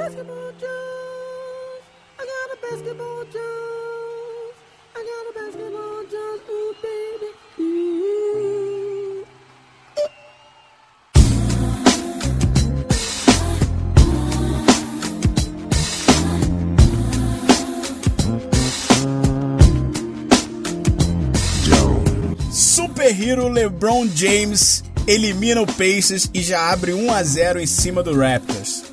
basketball juice. I got a basketball juice. I got a basketball juice. Ooh, baby. Ooh. Super Hero LeBron James elimina o Pacers e já abre 1 a 0 em cima do Raptors.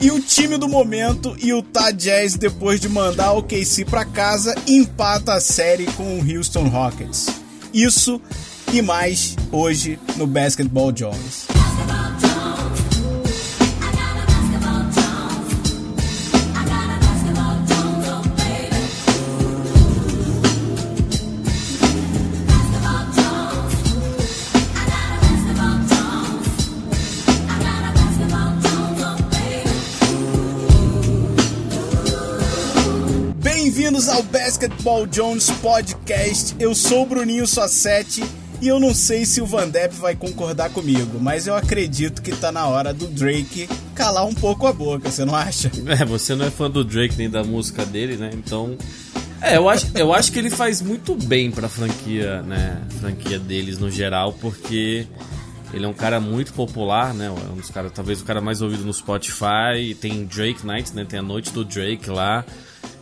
E o time do momento, Utah Jazz, depois de mandar o KC para casa, empata a série com o Houston Rockets. Isso e mais hoje no Basketball Jones. Ao Basketball Jones Podcast. Eu sou o Bruninho Sossetti e eu não sei se o Van Depp vai concordar comigo, mas eu acredito que tá na hora do Drake calar um pouco a boca, você não acha? É, você não é fã do Drake nem da música dele, né? Então. É, eu acho, eu acho que ele faz muito bem pra franquia, né? Franquia deles no geral, porque ele é um cara muito popular, né? É um dos caras, talvez o cara mais ouvido no Spotify. Tem Drake Night, né? Tem a noite do Drake lá.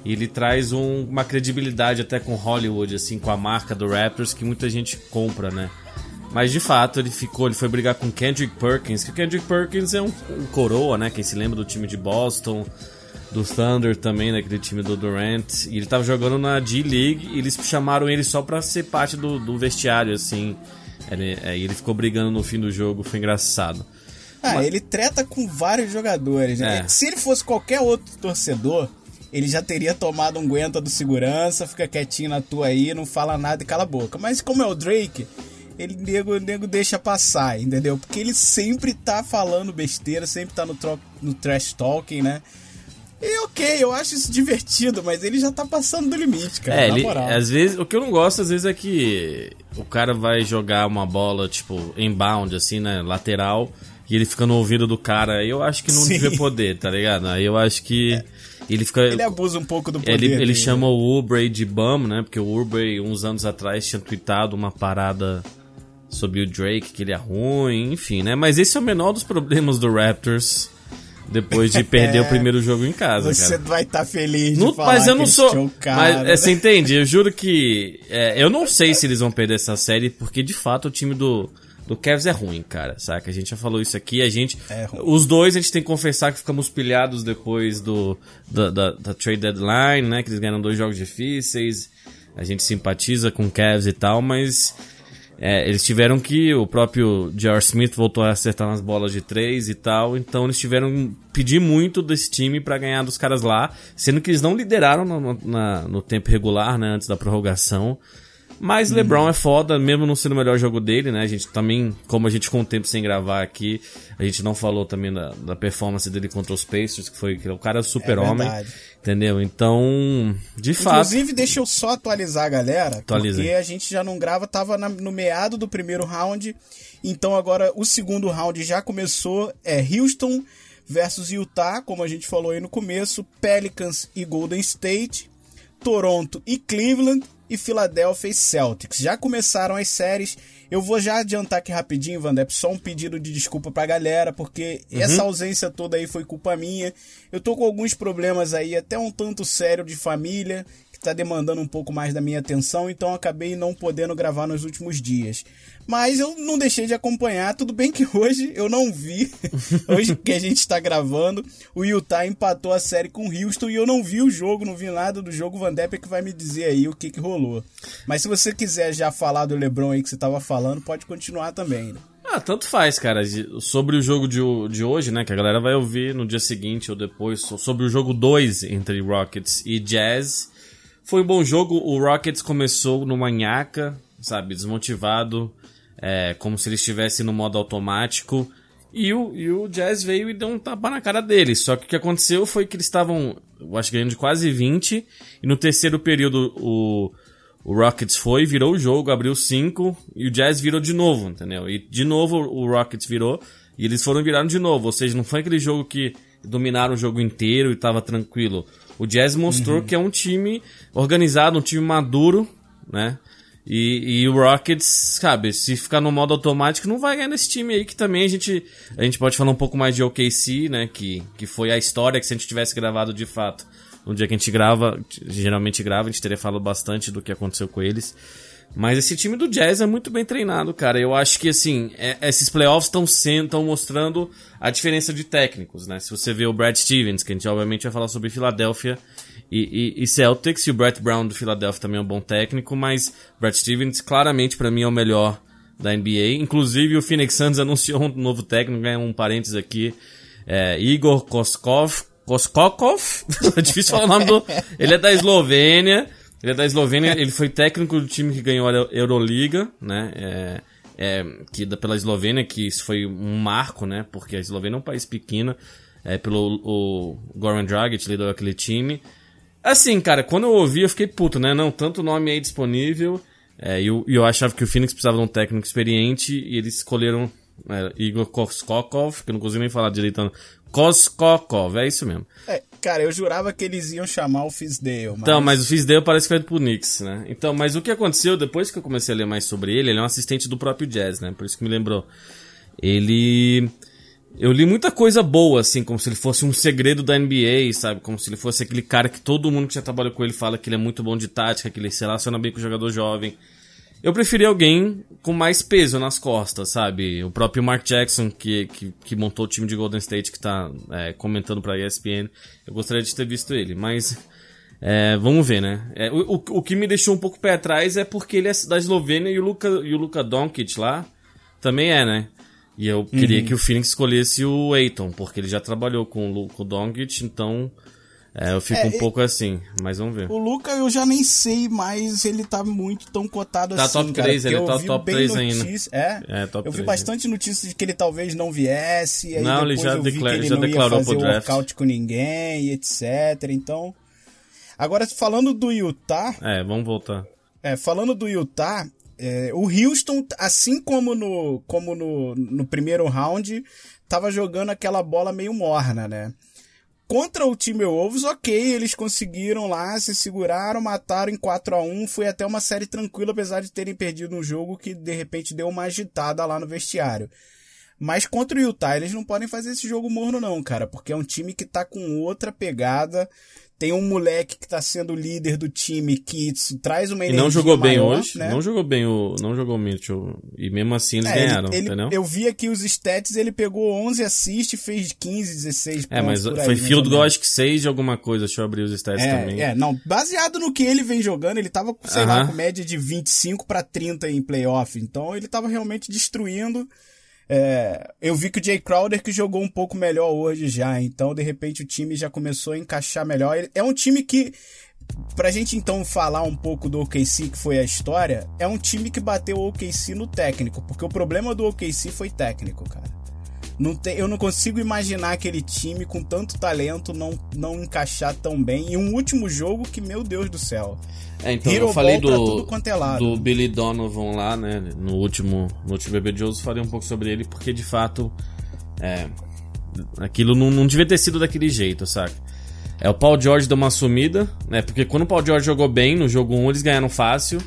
E ele traz um- uma credibilidade até com Hollywood, assim, com a marca do Raptors que muita gente compra, né? Mas de fato ele ficou, ele foi brigar com Kendrick Perkins, que o Kendrick Perkins é um, um coroa, né? Quem se lembra do time de Boston, do Thunder também, daquele time do Durant. E ele tava jogando na G-League e eles chamaram ele só pra ser parte do, do vestiário, assim. Ele, é, e ele ficou brigando no fim do jogo, foi engraçado. Ah, ele treta com vários jogadores, né? É. Se ele fosse qualquer outro torcedor, ele já teria tomado um guenta do segurança, fica quietinho na tua aí, não fala nada e cala a boca. Mas como é o Drake, ele nego, nego deixa passar, entendeu? Porque ele sempre tá falando besteira, sempre tá no, tro- no trash talking, né? E ok, eu acho isso divertido, mas ele já tá passando do limite, cara, É, na ele, moral. às vezes, o que eu não gosto às vezes é que o cara vai jogar uma bola, tipo, inbound, assim, né, lateral, e ele fica no ouvido do cara. Eu acho que não Sim. devia poder, tá ligado? Aí eu acho que ele fica... Ele abusa um pouco do poder Ele, ele chama o Ubrey de bum, né? Porque o Ubrey, uns anos atrás, tinha tweetado uma parada sobre o Drake, que ele é ruim, enfim, né? Mas esse é o menor dos problemas do Raptors depois de perder É. o primeiro jogo em casa, Você cara. vai estar feliz Não- de falar mas eu não sou. Mas né? é, você entende? Eu juro que. é, eu não sei se eles vão perder essa série, porque de fato o time do, do Cavs é ruim, cara. Saca? A gente já falou isso aqui. A gente. É. Os dois a gente tem que confessar que ficamos pilhados depois do, da, da, da trade deadline, né? Que eles ganharam dois jogos difíceis. A gente simpatiza com o Cavs e tal, mas. É, eles tiveram que. O próprio J.R. Smith voltou a acertar nas bolas de três e tal. Então eles tiveram que pedir muito desse time pra ganhar dos caras lá. Sendo que eles não lideraram no- na- no tempo regular, né? Antes da prorrogação. Mas LeBron é foda, mesmo não sendo o melhor jogo dele, né? A gente também, como a gente com o tempo sem gravar aqui, a gente não falou também da, da performance dele contra os Pacers, que foi que o cara é super-homem. verdade. entendeu? Então, de fato. Inclusive, deixa eu só atualizar a galera, Atualiza porque a gente já não grava, tava na- no meado do primeiro round, então agora o segundo round já começou, é Houston versus Utah, como a gente falou aí no começo, Pelicans e Golden State, Toronto e Cleveland e Philadelphia e Celtics. Já começaram as séries. Eu vou já adiantar aqui rapidinho, Vandep, só um pedido de desculpa pra galera, porque essa ausência toda aí foi culpa minha. Eu tô com alguns problemas aí, até um tanto sério de família, que tá demandando um pouco mais da minha atenção, então acabei não podendo gravar nos últimos dias. Mas eu não deixei de acompanhar, tudo bem que hoje eu não vi, hoje que a gente está gravando, o Utah empatou a série com o Houston e eu não vi o jogo, não vi nada do jogo, o Van Depp é que vai me dizer aí o que que rolou. Mas se você quiser já falar do LeBron aí que você tava falando, pode continuar também, né? Ah, tanto faz, cara. Sobre o jogo de, de hoje, né? Que a galera vai ouvir no dia seguinte ou depois. so- Sobre o jogo 2 entre Rockets e Jazz. Foi um bom jogo. O Rockets começou numa nhaca, sabe? Desmotivado. é, como se eles estivessem no modo automático. E o, e o Jazz veio e deu um tapa na cara deles. Só que o que aconteceu foi que eles estavam, eu acho, ganhando de quase 20. E no terceiro período, o, o Rockets foi, virou o jogo, abriu 5 e o Jazz virou de novo, entendeu? E de novo o Rockets virou e eles foram viraram de novo. Ou seja, não foi aquele jogo que dominaram o jogo inteiro e tava tranquilo. O Jazz mostrou que é um time organizado, um time maduro, né? E, e o Rockets, sabe, se ficar no modo automático, não vai ganhar nesse time aí, que também a gente, a gente pode falar um pouco mais de OKC, né? Que, que foi a história que se a gente tivesse gravado de fato no dia que a gente grava, geralmente grava, a gente teria falado bastante do que aconteceu com eles. Mas esse time do Jazz é muito bem treinado, cara. Eu acho que, assim, é, esses playoffs estão estão mostrando a diferença de técnicos, né? Se você vê o Brad Stevens, que a gente obviamente vai falar sobre Filadélfia e, e, e, Celtics, e o Brett Brown do Philadelphia também é um bom técnico, mas Brad Stevens claramente para mim é o melhor da NBA. Inclusive o Phoenix Suns anunciou um novo técnico, ganha um parênteses aqui, é, Igor Koskov, Koskokov, é difícil falar o nome do... Ele é da Eslovênia, ele é da Eslovênia, ele foi técnico do time que ganhou a Euroliga, né, é, é, que pela Eslovênia, que isso foi um marco, né, porque a Eslovênia é um país pequeno, é, pelo o Goran Dragic liderou aquele time, Assim, cara, quando eu ouvi, eu fiquei puto, né? Não, tanto nome aí disponível. É, e eu, eu achava que o Phoenix precisava de um técnico experiente e eles escolheram é, Igor Koskokov, que eu não consigo nem falar direito. Koskokov, é isso mesmo. É, cara, eu jurava que eles iam chamar o Fisdale. Mas... Então, mas o Fisdale parece que foi pro Knicks, né? Então, mas o que aconteceu, depois que eu comecei a ler mais sobre ele, ele é um assistente do próprio Jazz, né? Por isso que me lembrou. Ele eu li muita coisa boa, assim, como se ele fosse um segredo da NBA, sabe? Como se ele fosse aquele cara que todo mundo que já trabalhou com ele fala que ele é muito bom de tática, que ele se relaciona bem com o jogador jovem. Eu preferi alguém com mais peso nas costas, sabe? O próprio Mark Jackson, que, que, que montou o time de Golden State, que tá é, comentando pra ESPN. Eu gostaria de ter visto ele, mas é, vamos ver, né? É, o, o, o, que me deixou um pouco pé atrás é porque ele é da Eslovênia e o Luka, e o Luka Doncic lá também é, né? E eu queria uhum. que o Phoenix escolhesse o Aiton, porque ele já trabalhou com o, com o Doncic, então é, eu fico é, um pouco assim, mas vamos ver. O Luca eu já nem sei, mas ele tá muito tão cotado tá assim, top cara, 3, ele tá top 3 notícia, ainda. É, é top eu vi 3, bastante é. notícias de que ele talvez não viesse, aí não, ele já, eu vi declara, que ele já não declarou ia fazer pro draft. workout com ninguém, etc, então... Agora, falando do Utah... É, vamos voltar. É, falando do Utah, é, o Houston, assim como no, como no, no primeiro round, tava jogando aquela bola meio morna, né? Contra o time Wolves, ok, eles conseguiram lá, se seguraram, mataram em 4 a 1 foi até uma série tranquila, apesar de terem perdido um jogo que de repente deu uma agitada lá no vestiário. Mas contra o Utah, eles não podem fazer esse jogo morno não, cara, porque é um time que tá com outra pegada, tem um moleque que tá sendo líder do time que traz uma energia E não jogou bem maior, hoje, né? não jogou bem o, não jogou Mitchell. E mesmo assim eles É, ganharam, ele, ele- entendeu? Eu vi aqui os stats, ele pegou 11 assists e fez 15, 16 É, mas aí, foi mais field goal acho que 6 de alguma coisa, deixa eu abrir os stats também. É, é, não, baseado no que ele vem jogando, ele tava, sei lá, Aham. com média de 25 pra 30 em playoff, então ele tava realmente destruindo. É, eu vi que o Jay Crowder que jogou um pouco melhor hoje já, então de repente o time já começou a encaixar melhor. É um time que, pra gente então falar um pouco do OKC, que foi a história, é um time que bateu o OKC no técnico, porque o problema do OKC foi técnico, cara. Não tem, eu não consigo imaginar aquele time com tanto talento não, não encaixar tão bem. E um último jogo que, meu Deus do céu. É, então Hero eu falei do, é do Billy Donovan lá, né? No último, no último Bebê Jones, falei um pouco sobre ele, porque de fato. É, aquilo não, não devia ter sido daquele jeito, saca? É, o Paul George deu uma sumida, né? Porque quando o Paul George jogou bem no jogo 1, eles ganharam fácil.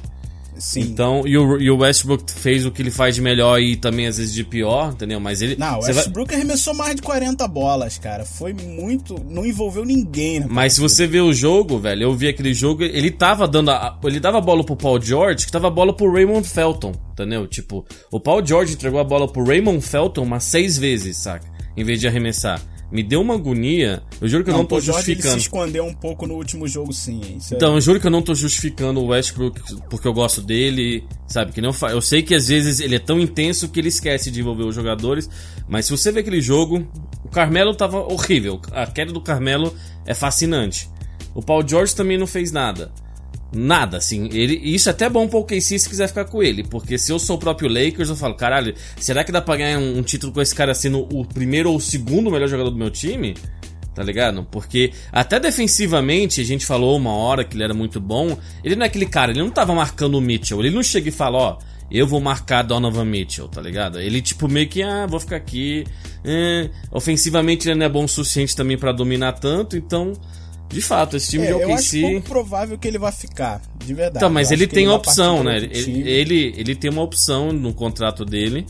Sim. Então, e o, e o Westbrook fez o que ele faz de melhor e também às vezes de pior, entendeu? Mas ele. Não, o você vai- Westbrook arremessou mais de 40 bolas, cara. Foi muito. Não envolveu ninguém? Mas se você vê o jogo, velho, eu vi aquele jogo, ele tava dando a, ele dava a bola pro Paul George, que dava a bola pro Raymond Felton, entendeu? Tipo, o Paul George entregou a bola pro Raymond Felton umas seis vezes, saca? Em vez de arremessar. Me deu uma agonia. Eu juro que eu não tô o Jorge, ele se justificando. escondeu um pouco no último jogo, sim. Isso é- Então, eu juro que eu não tô justificando o Westbrook porque eu gosto dele, sabe? Que não fa... Eu sei que às vezes ele é tão intenso que ele esquece de envolver os jogadores, mas se você vê aquele jogo, o Carmelo tava horrível. A queda do Carmelo é fascinante. O Paul George também não fez nada. Nada, assim. Ele, isso é até bom pro OKC se quiser ficar com ele. Porque se eu sou o próprio Lakers, eu falo, caralho, será que dá pra ganhar um, um título com esse cara sendo o primeiro ou o segundo melhor jogador do meu time? Tá ligado? Porque até defensivamente, a gente falou uma hora que ele era muito bom. Ele não é aquele cara, ele não tava marcando o Mitchell. Ele não chega e fala, ó, eu vou marcar Donovan Mitchell, tá ligado? Ele, tipo, meio que, ah, vou ficar aqui. É, ofensivamente ele não é bom o suficiente também para dominar tanto, então. De fato, esse time É, de eu acho OKC. pouco provável que ele vai ficar, de verdade. Então, mas Eu ele tem vai opção, né? Ele, ele, ele tem uma opção no contrato dele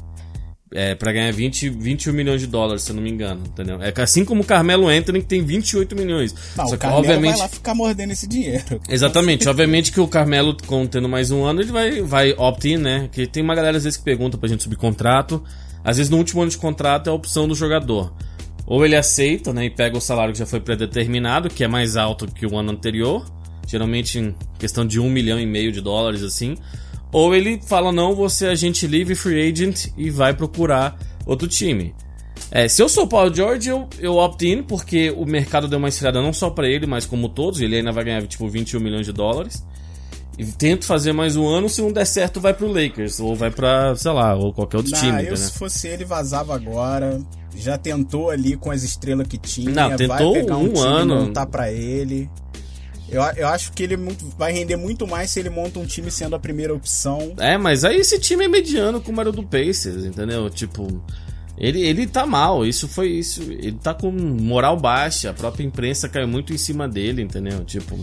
é, para ganhar 20, 21 milhões de dólares, se eu não me engano, entendeu? É assim como o Carmelo Anthony, que tem 28 milhões. Não, Só o que, Carmelo obviamente. vai lá ficar mordendo esse dinheiro. Exatamente, obviamente que o Carmelo, tendo mais um ano, ele vai, vai opt-in, né? Que tem uma galera às vezes que pergunta pra gente subir contrato. Às vezes no último ano de contrato é a opção do jogador. Ou ele aceita, né? E pega o salário que já foi predeterminado, que é mais alto que o ano anterior. Geralmente em questão de um milhão e meio de dólares, assim. Ou ele fala, não, você é agente livre, free agent, e vai procurar outro time. É, se eu sou o Paul George, eu, eu opt-in, porque o mercado deu uma esfriada não só pra ele, mas como todos. Ele ainda vai ganhar, tipo, 21 milhões de dólares. E tento fazer mais um ano, se não der certo, vai pro Lakers. Ou vai pra, sei lá, ou qualquer outro Não, time, eu entendeu? se fosse ele, vazava agora. Já tentou ali com as estrelas que tinha. Não, vai tentou pegar um, um time ano. montar pra ele. Eu, eu acho que ele é vai render muito mais se ele monta um time sendo a primeira opção. É, mas aí esse time é mediano como era o do Pacers, entendeu? Tipo, ele, ele tá mal, isso foi isso. Ele tá com moral baixa, a própria imprensa caiu muito em cima dele, entendeu? Tipo,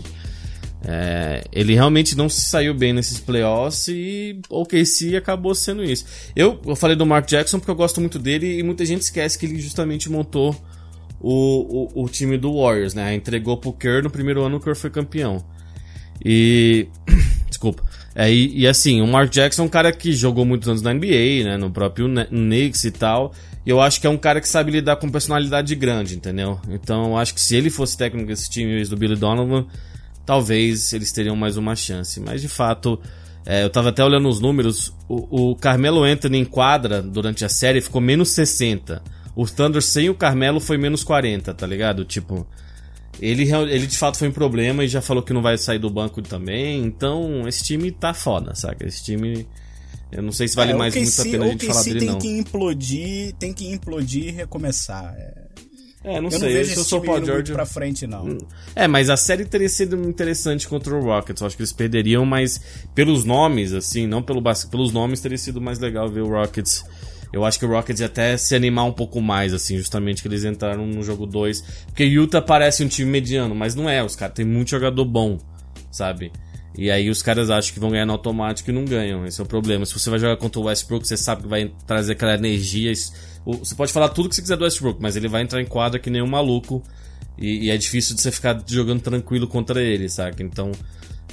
é, ele realmente não se saiu bem nesses playoffs e o KC acabou sendo isso. Eu, eu falei do Mark Jackson porque eu gosto muito dele e muita gente esquece que ele justamente montou o, o, o time do Warriors, né? Entregou pro Kerr no primeiro ano, o Kerr foi campeão. E. Desculpa. É, e, e assim, o Mark Jackson é um cara que jogou muitos anos na NBA, né? No próprio Knicks e tal. E eu acho que é um cara que sabe lidar com personalidade grande, entendeu? Então eu acho que se ele fosse técnico desse time do Billy Donovan, talvez eles teriam mais uma chance. Mas de fato, é, eu tava até olhando os números, o, o Carmelo Anthony em quadra durante a série ficou menos 60. O Thunder sem o Carmelo foi menos 40, tá ligado? Tipo, ele, ele de fato foi um problema e já falou que não vai sair do banco também. Então, esse time tá foda, saca? Esse time. Eu não sei se vale É, mais muito a pena a gente falar dele, tem não. que implodir, tem que implodir e recomeçar. É, É, não eu não sei. vejo se eu sou Paul George. pra frente, não. É, mas a série teria sido interessante contra o Rockets. Eu acho que eles perderiam, mas pelos nomes, assim, não pelo basquete, pelos nomes teria sido mais legal ver o Rockets. Eu acho que o Rockets ia até se animar um pouco mais, assim, justamente que eles entraram no jogo 2. Porque Utah parece um time mediano, mas não é. Os caras têm muito jogador bom, sabe? E aí os caras acham que vão ganhar no automático e não ganham. Esse é o problema. Se você vai jogar contra o Westbrook, você sabe que vai trazer aquela energia. O- Você pode falar tudo que você quiser do Westbrook, mas ele vai entrar em quadra que nem um maluco. E, e é difícil de você ficar jogando tranquilo contra ele, saca? Então,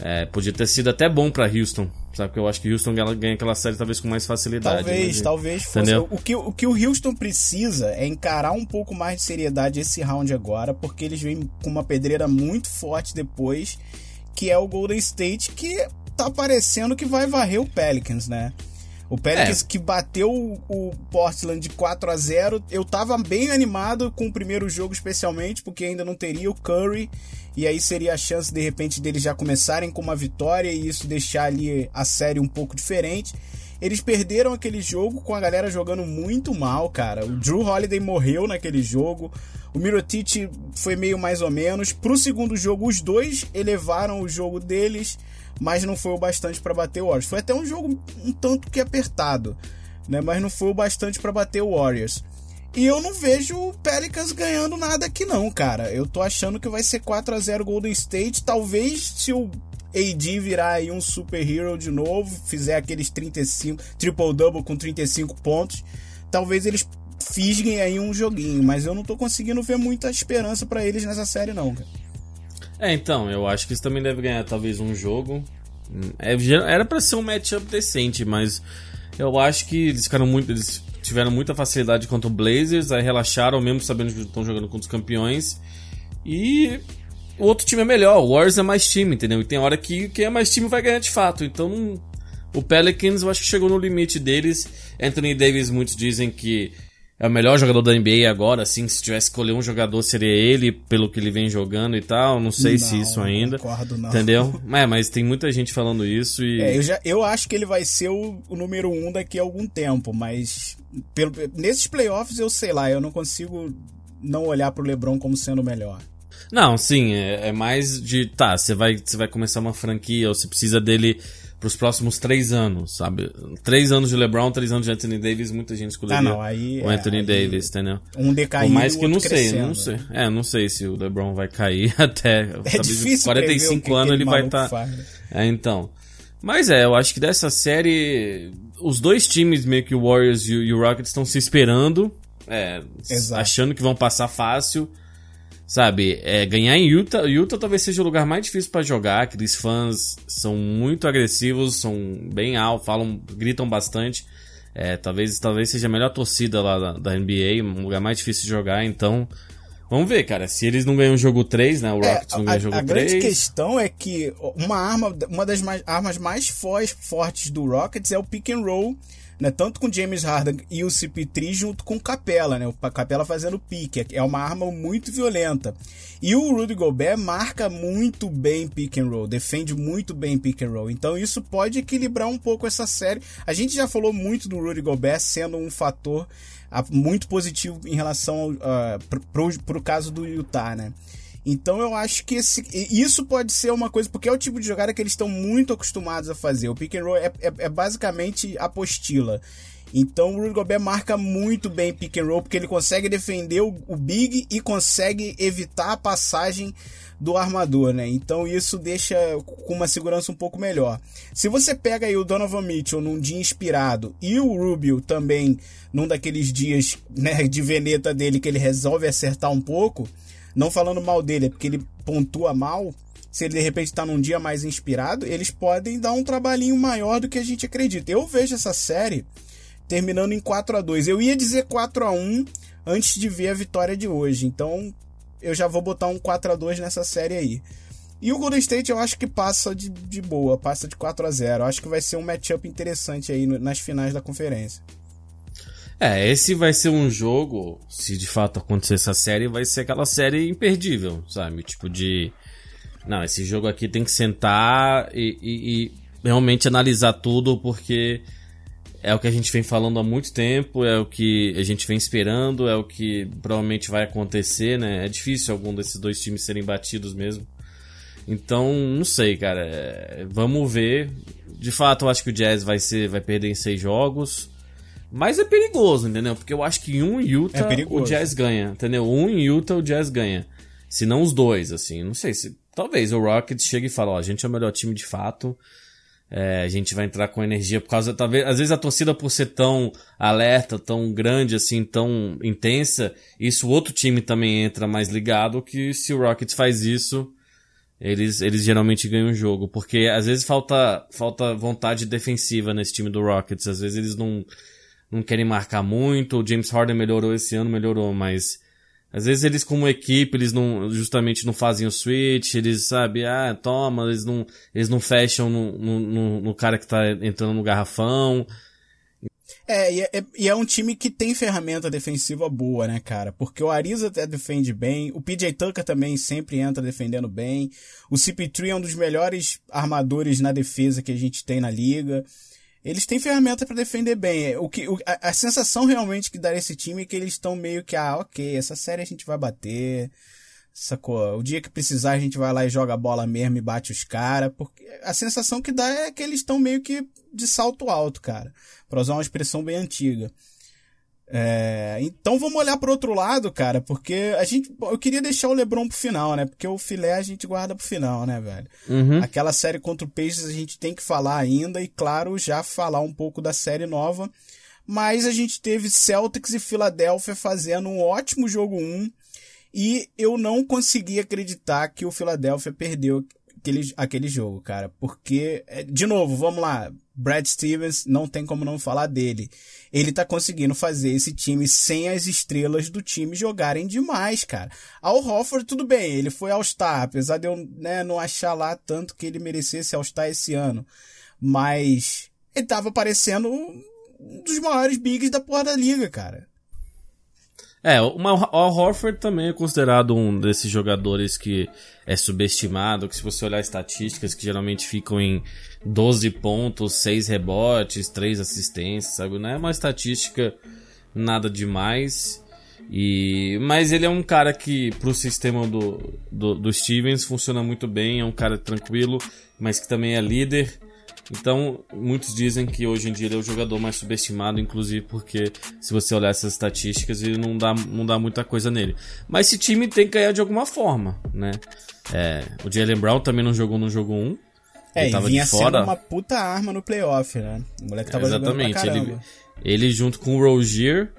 é, podia ter sido até bom pra Houston, sabe? Porque eu acho que Houston ganha, ganha aquela série talvez com mais facilidade. Talvez, mas- talvez fosse. Entendeu? O que, o que o Houston precisa é encarar um pouco mais de seriedade esse round agora, porque eles vêm com uma pedreira muito forte depois, que é o Golden State, que tá parecendo que vai varrer o Pelicans, né? O Pelicans É. que bateu o Portland de 4 a 0 Eu tava bem animado com o primeiro jogo, especialmente, porque ainda não teria o Curry. E aí seria a chance, de repente, deles já começarem com uma vitória e isso deixar ali a série um pouco diferente. Eles perderam aquele jogo com a galera jogando muito mal, cara. O Drew Holiday morreu naquele jogo. O Mirotic foi meio mais ou menos. Pro segundo jogo, os dois elevaram o jogo deles, mas não foi o bastante para bater o Warriors. Foi até um jogo um tanto que apertado, né? Mas não foi o bastante para bater o Warriors. E eu não vejo o Pelicans ganhando nada aqui não, cara. Eu tô achando que vai ser 4 a 0 Golden State. Talvez se o AD virar aí um super hero de novo, fizer aqueles 35, triple-double com 35 pontos, talvez eles fisguem aí um joguinho. Mas eu não tô conseguindo ver muita esperança pra eles nessa série não, cara. É, então, eu acho que eles também devem ganhar talvez um jogo. É, era pra ser um matchup decente, mas eu acho que eles ficaram muito. Eles tiveram muita facilidade contra o Blazers, aí relaxaram mesmo sabendo que estão jogando contra os campeões. E o outro time é melhor, o Warriors é mais time, entendeu? E tem hora que quem é mais time vai ganhar de fato. Então, o Pelicans eu acho que chegou no limite deles. Anthony Davis, muitos dizem que é o melhor jogador da NBA agora, assim, se tivesse que escolher um jogador seria ele, pelo que ele vem jogando e tal. Não sei se Não, isso não ainda. concordo, não. Entendeu? É, mas tem muita gente falando isso e. É, eu, já, eu acho que ele vai ser o, o número um daqui a algum tempo, mas pelo, nesses playoffs eu sei lá, eu não consigo não olhar pro LeBron como sendo o melhor. Não, sim, é, é mais de. Tá, você vai, você vai começar uma franquia ou você precisa dele pros próximos três anos, sabe? Três anos de LeBron, três anos de Anthony Davis, muita gente escolheria Ah, não, aí o é, Anthony aí Davis, entendeu? Um Por decaindo mais que eu não sei, crescendo. não sei. É, não sei se o LeBron vai cair até. É difícil o que 45 anos ele vai estar. né? É, então. Mas é, eu acho que dessa série, os dois times, meio que o Warriors e o, Rockets, estão se esperando, é, achando que vão passar fácil. Sabe, é, ganhar em Utah, Utah talvez seja o lugar mais difícil pra jogar. Aqueles fãs são muito agressivos, são bem altos, falam, gritam bastante. É, talvez, talvez seja a melhor torcida lá da, da NBA, um lugar mais difícil de jogar. Então, vamos ver, cara. Se eles não ganham o jogo 3, né? O É, Rockets não a, ganha o jogo a grande 3. questão é que uma arma, uma das mais- armas mais fo- fortes do Rockets é o pick and roll, né? Tanto com James Harden e o CP3 junto com Capela, né? O Capela fazendo pique. É uma arma muito violenta. E o Rudy Gobert marca muito bem pick and roll, defende muito bem pick and roll. Então isso pode equilibrar um pouco essa série. A gente já falou muito do Rudy Gobert sendo um fator ah, muito positivo em relação uh, pro, pro, pro caso do Utah, né? Então eu acho que esse, isso pode ser uma coisa, porque é o tipo de jogada que eles estão muito acostumados a fazer. O pick and roll é, é, é basicamente apostila. Então o Rudy Gobert marca muito bem pick and roll, porque ele consegue defender o, o big e consegue evitar a passagem do armador, né? Então isso deixa com uma segurança um pouco melhor. Se você pega aí o Donovan Mitchell num dia inspirado e o Rubio também num daqueles dias né, de veneta dele que ele resolve acertar um pouco, não falando mal dele, é porque ele pontua mal. Se ele de repente está num dia mais inspirado, eles podem dar um trabalhinho maior do que a gente acredita. Eu vejo essa série terminando em 4 a 2 Eu ia dizer 4 a 1 antes de ver a vitória de hoje. Então eu já vou botar um 4 a 2 nessa série aí. E o Golden State eu acho que passa de, de boa, passa de 4 a 0 eu Acho que vai ser um matchup interessante aí nas finais da conferência. É, esse vai ser um jogo, se de fato acontecer essa série, vai ser aquela série imperdível, sabe? Tipo de. Não, esse jogo aqui tem que sentar e, e- e realmente analisar tudo, porque é o que a gente vem falando há muito tempo, é o que a gente vem esperando, é o que provavelmente vai acontecer, né? É difícil algum desses dois times serem batidos mesmo. Então, não sei, cara. é, Vamos ver. De fato, eu acho que o Jazz vai ser, vai perder em seis jogos. Mas é perigoso, entendeu? Porque eu acho que um em Utah É o Jazz ganha, entendeu? Um em Utah o Jazz ganha. Se não os dois, assim. Não sei se. Talvez o Rockets chegue e fale, ó, a gente é o melhor time de fato. É, a gente vai entrar com energia por causa, talvez, às vezes a torcida por ser tão alerta, tão grande assim, tão intensa, isso o outro time também entra mais ligado que se o Rockets faz isso, eles, eles geralmente ganham o jogo, porque às vezes falta, falta vontade defensiva nesse time do Rockets, às vezes eles não, não querem marcar muito, o James Harden melhorou esse ano, melhorou, mas às vezes eles como equipe, eles não, justamente não fazem o switch, eles, sabe, ah, toma, eles não, eles não fecham no, no, no- cara que tá entrando no garrafão, É e, é, e é um time que tem ferramenta defensiva boa, né, cara? Porque o Ariza até defende bem, o PJ Tucker também sempre entra defendendo bem, o CP3 é um dos melhores armadores na defesa que a gente tem na liga. Eles têm ferramenta pra defender bem. O que, o- a, a sensação realmente que dá esse time é que eles estão meio que, ah, ok, essa série a gente vai bater, sacou? O dia que precisar a gente vai lá e joga a bola mesmo e bate os caras. Porque a sensação que dá é que eles estão meio que de salto alto, cara. Pra usar uma expressão bem antiga. É, então vamos olhar pro outro lado, cara, porque a gente. Eu queria deixar o Lebron pro final, né? Porque o filé a gente guarda pro final, né, velho? Uhum. Aquela série contra o Pacers a gente tem que falar ainda e, claro, já falar um pouco da série nova. Mas a gente teve Celtics e Philadelphia fazendo um ótimo jogo 1 e eu não consegui acreditar que o Philadelphia perdeu aquele, aquele jogo, cara. Porque, é, de novo, vamos lá. Brad Stevens, não tem como não falar dele. Ele tá conseguindo fazer esse time sem as estrelas do time jogarem demais, cara. Ao Hofford, tudo bem, ele foi All-Star, apesar de eu né, não achar lá tanto que ele merecesse All-Star esse ano. Mas ele tava parecendo um dos maiores bigs da porra da liga, cara. É, o Al Horford também é considerado um desses jogadores que é subestimado, que se você olhar estatísticas que geralmente ficam em 12 pontos, 6 rebotes, 3 assistências, sabe? Não é uma estatística nada demais. E, mas ele é um cara que pro sistema do, do, do Stevens funciona muito bem, é um cara tranquilo, mas que também é líder. Então, muitos dizem que hoje em dia ele é o jogador mais subestimado, inclusive porque se você olhar essas estatísticas, ele não dá, não dá muita coisa nele. Mas esse time tem que ganhar de alguma forma, né? É, o Jalen Brown também não jogou no jogo 1. É, ele tava e vinha de fora. sendo uma puta arma no playoff, né? O moleque tava Exatamente. jogando pra Ele, ele junto com o Rozier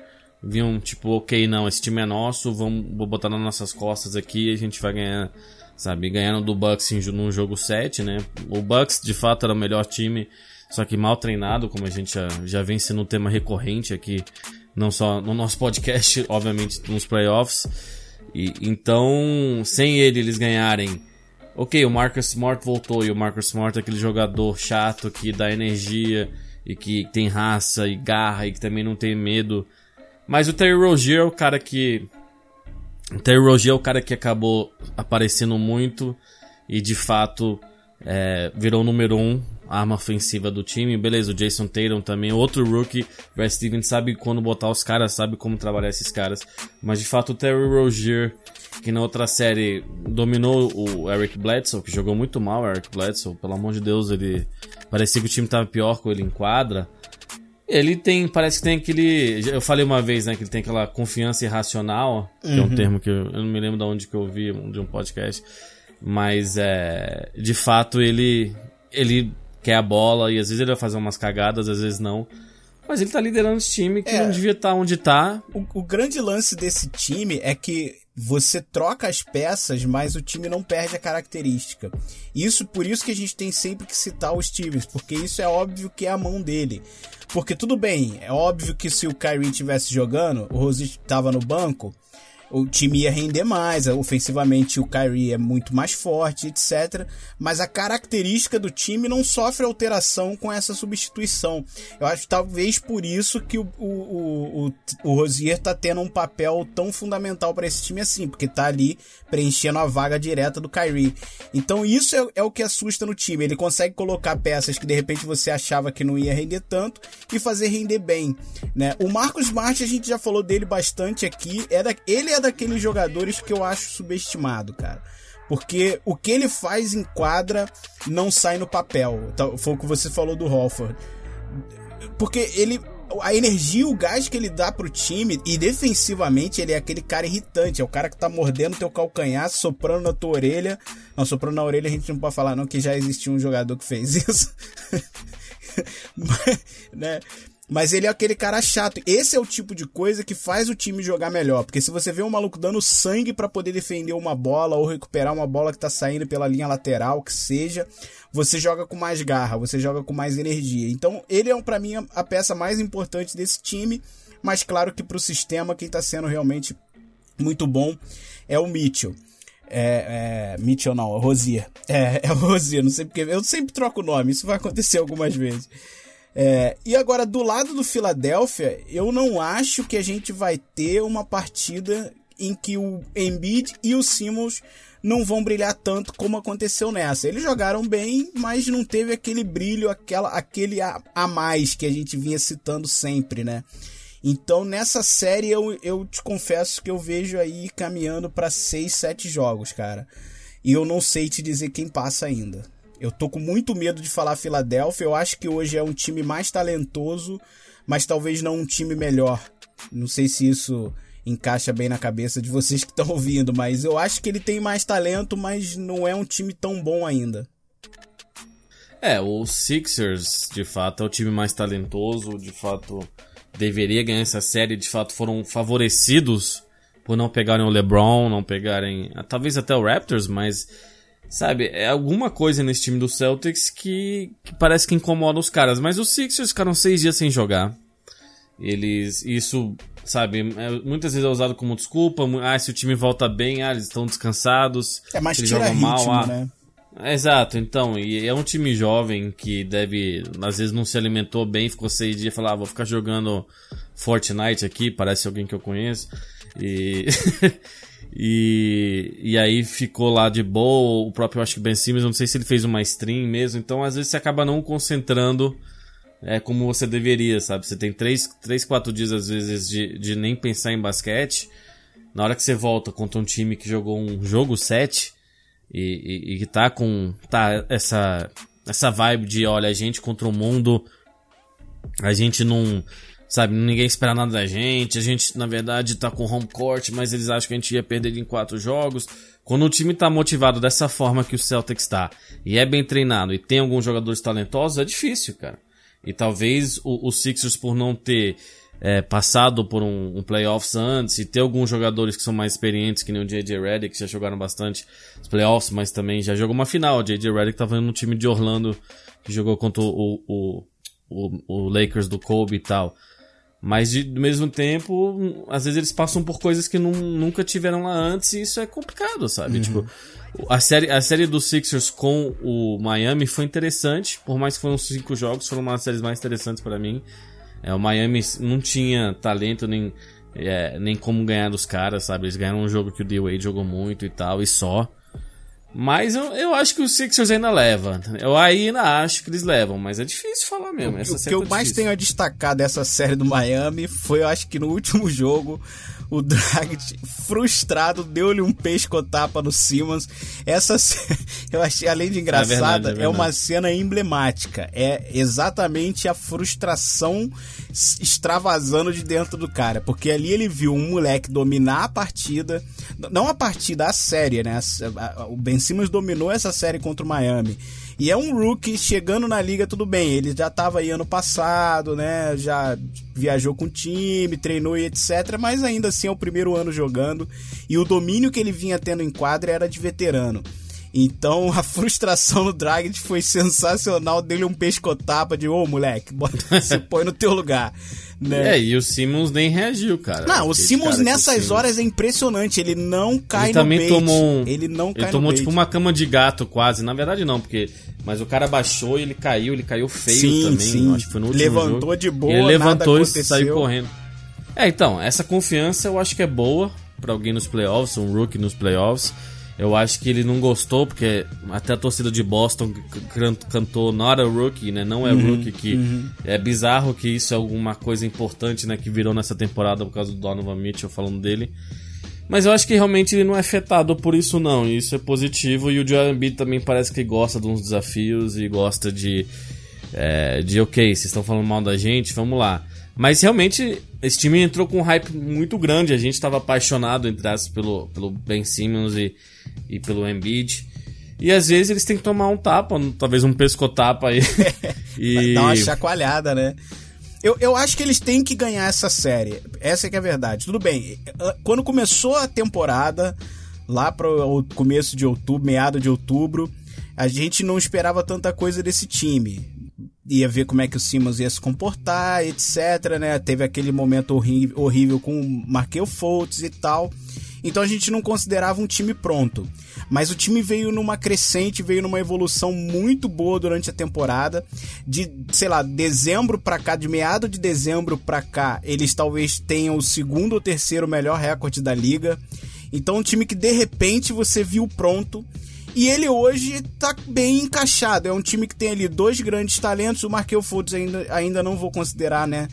viam tipo, ok, não, esse time é nosso, vamos vou botar nas nossas costas aqui e a gente vai ganhar, sabe, ganhando do Bucks em, num jogo 7, né? O Bucks de fato era o melhor time, só que mal treinado, como a gente já, já vem sendo um tema recorrente aqui, não só no nosso podcast, obviamente nos playoffs. E, então, sem ele eles ganharem Ok, o Marcus Smart voltou e o Marcus Smart é aquele jogador chato que dá energia e que tem raça e garra e que também não tem medo. Mas o Terry Rozier é o cara que. Terry Rozier é o cara que acabou aparecendo muito e de fato é, virou o número um arma ofensiva do time. Beleza, o Jason Tatum também, outro rookie. Brad Stevens sabe quando botar os caras, sabe como trabalhar esses caras. Mas de fato o Terry Rozier que na outra série dominou o Eric Bledsoe, que jogou muito mal o Eric Bledsoe, pelo amor de Deus, ele parecia que o time tava pior com ele em quadra. Ele tem, parece que tem aquele, eu falei uma vez, né, que ele tem aquela confiança irracional, que é um termo que eu, eu não me lembro de onde que eu ouvi, de um podcast, mas é, de fato ele ele quer a bola e às vezes ele vai fazer umas cagadas, às vezes não. Mas ele tá liderando esse time que É. não devia estar onde tá. O, o grande lance desse time é que você troca as peças, mas o time não perde a característica. Isso por isso que a gente tem sempre que citar o Stevens, porque isso é óbvio que é a mão dele. Porque tudo bem, é óbvio que se o Kyrie estivesse jogando, o Rosier estava no banco, o time ia render mais, ofensivamente o Kyrie é muito mais forte, etc. Mas a característica do time não sofre alteração com essa substituição. Eu acho talvez por isso que o, o, o, o, Rosier tá tendo um papel tão fundamental para esse time assim, porque tá ali preenchendo a vaga direta do Kyrie. Então isso é, é o que assusta no time. Ele consegue colocar peças que de repente você achava que não ia render tanto e fazer render bem. Né? O Marcos Smart, a gente já falou dele bastante aqui. É da, ele é daqueles jogadores que eu acho subestimado, cara. Porque o que ele faz em quadra não sai no papel. Então, Foi o que você falou do Holford. Porque ele. A energia, o gás que ele dá pro time, e defensivamente ele é aquele cara irritante, é o cara que tá mordendo teu calcanhar, soprando na tua orelha. Não, soprando na orelha a gente não pode falar, não, que já existia um jogador que fez isso. Mas, né? Mas ele é aquele cara chato. Esse é o tipo de coisa que faz o time jogar melhor. Porque se você vê um maluco dando sangue para poder defender uma bola ou recuperar uma bola que tá saindo pela linha lateral, que seja, você joga com mais garra, você joga com mais energia. Então, ele é para mim a peça mais importante desse time. Mas claro que pro sistema quem tá sendo realmente muito bom é o Mitchell. É, é, Mitchell não, é Rosier. É, é Rosier, não sei porque. Eu sempre troco o nome, isso vai acontecer algumas vezes. É, e agora, do lado do Philadelphia, eu não acho que a gente vai ter uma partida em que o Embiid e o Simmons não vão brilhar tanto como aconteceu nessa. Eles jogaram bem, mas não teve aquele brilho, aquela, aquele a, a mais que a gente vinha citando sempre, né? Então nessa série eu, eu te confesso que eu vejo aí caminhando para 6, 7 jogos, cara. E eu não sei te dizer quem passa ainda. Eu tô com muito medo de falar Filadélfia. Eu acho que hoje é um time mais talentoso, mas talvez não um time melhor. Não sei se isso encaixa bem na cabeça de vocês que estão ouvindo, mas eu acho que ele tem mais talento, mas não é um time tão bom ainda. É, o Sixers, de fato, é o time mais talentoso, de fato, deveria ganhar essa série, de fato, foram favorecidos por não pegarem o LeBron, não pegarem, talvez até o Raptors, mas sabe, é alguma coisa nesse time do Celtics que, que parece que incomoda os caras, mas os Sixers ficaram seis dias sem jogar. Eles, isso, sabe, é, muitas vezes é usado como desculpa, ah, se o time volta bem, ah, eles estão descansados, É mais eles tira jogam ritmo, mal, ah, né? Exato, então, e é um time jovem que deve, às vezes não se alimentou bem, ficou seis dias e falou, ah, vou ficar jogando Fortnite aqui, parece alguém que eu conheço, e, e, e aí ficou lá de boa, o próprio, acho que Ben Simmons, não sei se ele fez uma stream mesmo, então às vezes você acaba não concentrando é, como você deveria, sabe, você tem três, três quatro dias às vezes de, de nem pensar em basquete, na hora que você volta contra um time que jogou um jogo 7, e, e, e tá com tá essa essa vibe de, olha, a gente contra o mundo, a gente não, sabe, ninguém espera nada da gente, a gente, na verdade, tá com home court, mas eles acham que a gente ia perder em quatro jogos. Quando o time tá motivado dessa forma que o Celtics tá, e é bem treinado, e tem alguns jogadores talentosos, é difícil, cara. E talvez o, o Sixers, por não ter é, passado por um, um, playoffs antes e ter alguns jogadores que são mais experientes, que nem o J.J. Redick, que já jogaram bastante os playoffs, mas também já jogou uma final. O J.J. Redick tava no time de Orlando, que jogou contra o, o, o, o Lakers do Kobe e tal. Mas de, do mesmo tempo, às vezes eles passam por coisas que não, nunca tiveram lá antes e isso é complicado, sabe? Uhum. Tipo, a série, a série dos Sixers com o Miami foi interessante, por mais que foram cinco jogos, foram uma das séries mais interessantes para mim. É, o Miami não tinha talento nem, é, nem como ganhar dos caras, sabe? Eles ganharam um jogo que o D-Wade jogou muito e tal, e só. Mas eu, eu acho que o Sixers ainda leva. Eu ainda acho que eles levam, mas é difícil falar mesmo. O, que eu é mais difícil. tenho a destacar dessa série do Miami foi, eu acho que no último jogo, o Dragic, frustrado, deu-lhe um pescotapa no Simmons. Essa eu achei, além de engraçada, é, verdade, é, é uma cena emblemática. É exatamente a frustração extravasando de dentro do cara. Porque ali ele viu um moleque dominar a partida, não a partida, a série, né? O Ben Simmons dominou essa série contra o Miami. E é um rookie chegando na liga, tudo bem. Ele já estava aí ano passado, né? Já viajou com o time, treinou e etc. Mas ainda assim é o primeiro ano jogando. E o domínio que ele vinha tendo em quadra era de veterano. Então a frustração no Dragic foi sensacional. Dele um pescotapa de, ô oh, moleque, bota, se põe no teu lugar. Né? É, e o Simmons nem reagiu, cara. Não, o Simmons nessas horas é impressionante. Ele não cai ele também bait. Tomou um, ele não cai Ele tomou no tipo uma cama de gato quase. Na verdade não, porque... Mas o cara baixou e ele caiu. Ele caiu feio sim, também. Sim. Acho que foi no último Levantou jogo. de boa, ele levantou e saiu correndo. É, então, essa confiança eu acho que é boa para alguém nos playoffs, um rookie nos playoffs. Eu acho que ele não gostou, porque até a torcida de Boston cantou Not a Rookie, né? Não é uhum, rookie, que uhum. é bizarro que isso é alguma coisa importante, né? Que virou nessa temporada por causa do Donovan Mitchell falando dele. Mas eu acho que realmente ele não é afetado por isso não, e isso é positivo. E o Joel Embiid também parece que gosta de uns desafios e gosta de... É, de, ok, vocês estão falando mal da gente, vamos lá. Mas realmente, esse time entrou com um hype muito grande. A gente estava apaixonado, entre aspas, pelo, pelo Ben Simmons e, e pelo Embiid. E às vezes eles têm que tomar um tapa, talvez um pescotapa aí. e... Dar uma chacoalhada, né? Eu, eu acho que eles têm que ganhar essa série. Essa é que é a verdade. Tudo bem, quando começou a temporada, lá para o começo de outubro, meado de outubro, a gente não esperava tanta coisa desse time ia ver como é que o Simmons ia se comportar, etc, né? Teve aquele momento horrível, com o Markel Fultz e tal. Então a gente não considerava um time pronto. Mas o time veio numa crescente, veio numa evolução muito boa durante a temporada. De, sei lá, dezembro para cá, de meado de dezembro para cá, eles talvez tenham o segundo ou terceiro melhor recorde da liga. Então um time que de repente você viu pronto e ele hoje tá bem encaixado. É um time que tem ali dois grandes talentos. O Markel Fultz ainda, ainda não vou considerar, né?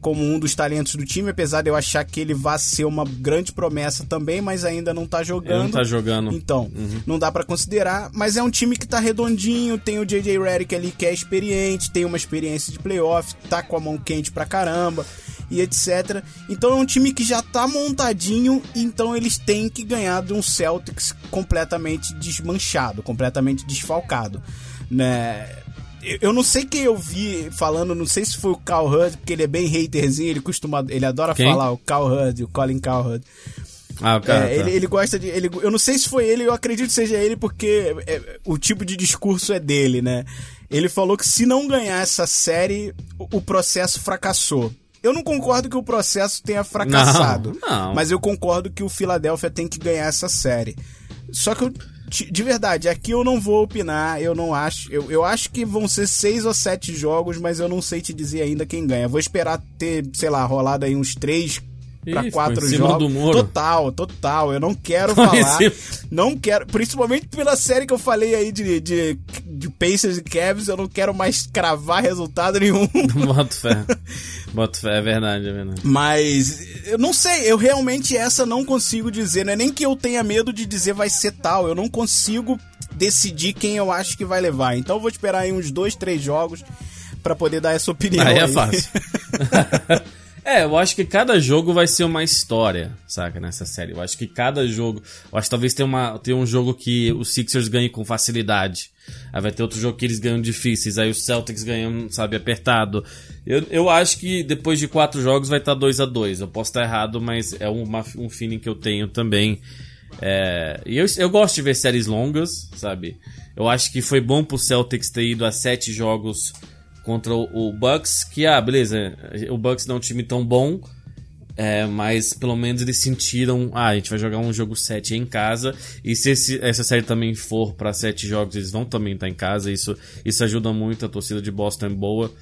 Como um dos talentos do time, apesar de eu achar que ele vai ser uma grande promessa também, mas ainda não tá jogando. Ele não tá jogando. Então, uhum. não dá para considerar. Mas é um time que tá redondinho, tem o JJ Redick ali que é experiente, tem uma experiência de playoff, tá com a mão quente pra caramba e etc. Então é um time que já tá montadinho, então eles têm que ganhar de um Celtics completamente desmanchado, completamente desfalcado, né? Eu não sei quem eu vi falando, não sei se foi o Hud, porque ele é bem haterzinho, ele costuma, ele adora quem? falar o Hud, o Colin Cowherd. Ah, cara, é, tá. ele, ele gosta de. Ele, eu não sei se foi ele, eu acredito que seja ele, porque é, o tipo de discurso é dele, né? Ele falou que se não ganhar essa série, o, o processo fracassou. Eu não concordo que o processo tenha fracassado. Não, não. Mas eu concordo que o Philadelphia tem que ganhar essa série. Só que eu, de verdade, aqui eu não vou opinar, eu não acho. Eu, eu acho que vão ser seis ou sete jogos, mas eu não sei te dizer ainda quem ganha. Vou esperar ter, sei lá, rolado aí uns três para quatro jogos. Total, total. Eu não quero falar. Não quero. Principalmente pela série que eu falei aí de, de, de Pacers e Cavs, eu não quero mais cravar resultado nenhum. Fé. Boto fé, é verdade, é verdade. Mas eu não sei, eu realmente essa não consigo dizer. Não é nem que eu tenha medo de dizer vai ser tal. Eu não consigo decidir quem eu acho que vai levar. Então eu vou esperar aí uns dois, três jogos para poder dar essa opinião. Aí é aí. fácil. é, eu acho que cada jogo vai ser uma história, saca, nessa série. Eu acho que cada jogo. Eu acho que talvez tenha, uma, tenha um jogo que os Sixers ganhem com facilidade. Aí vai ter outro jogo que eles ganham difíceis. Aí os Celtics ganham, sabe, apertado. Eu, eu acho que depois de quatro jogos vai estar 2 a 2 Eu posso estar errado, mas é uma, um feeling que eu tenho também. É, e eu, eu gosto de ver séries longas, sabe? Eu acho que foi bom pro Celtics ter ido a sete jogos contra o, o Bucks, que, ah, beleza, o Bucks não é um time tão bom, é, mas pelo menos eles sentiram, ah, a gente vai jogar um jogo 7 em casa, e se esse, essa série também for para sete jogos, eles vão também estar em casa, isso, isso ajuda muito, a torcida de Boston é boa.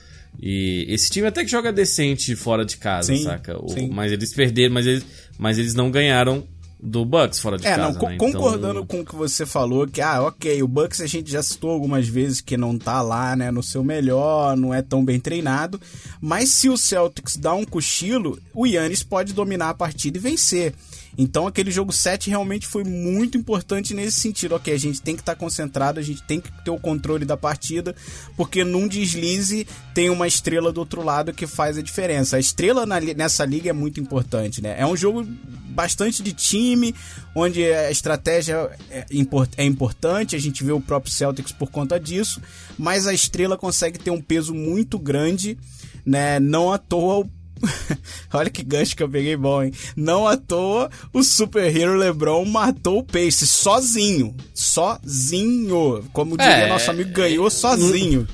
E esse time até que joga decente fora de casa, Sim, saca? O- sim. mas eles perderam, mas eles, mas eles não ganharam do Bucks fora de É, casa. não, co- né? concordando Então, com o que você falou, que, ah, ok, o Bucks a gente já citou algumas vezes que não tá lá, né, no seu melhor, não é tão bem treinado, mas se o Celtics dá um cochilo, o Yannis pode dominar a partida e vencer. Então aquele jogo 7 realmente foi muito importante nesse sentido. Ok, a gente tem que estar concentrado, a gente tem que ter o controle da partida, porque num deslize tem uma estrela do outro lado que faz a diferença. A estrela na nessa liga é muito importante, né? É um jogo bastante de time, onde a estratégia é, impor- é importante, a gente vê o próprio Celtics por conta disso, mas a estrela consegue ter um peso muito grande, né? Não à toa Olha que gancho que eu peguei bom, hein? Não à toa, o superhero LeBron matou o Pace sozinho. Sozinho. Como diria É, nosso amigo, ganhou sozinho.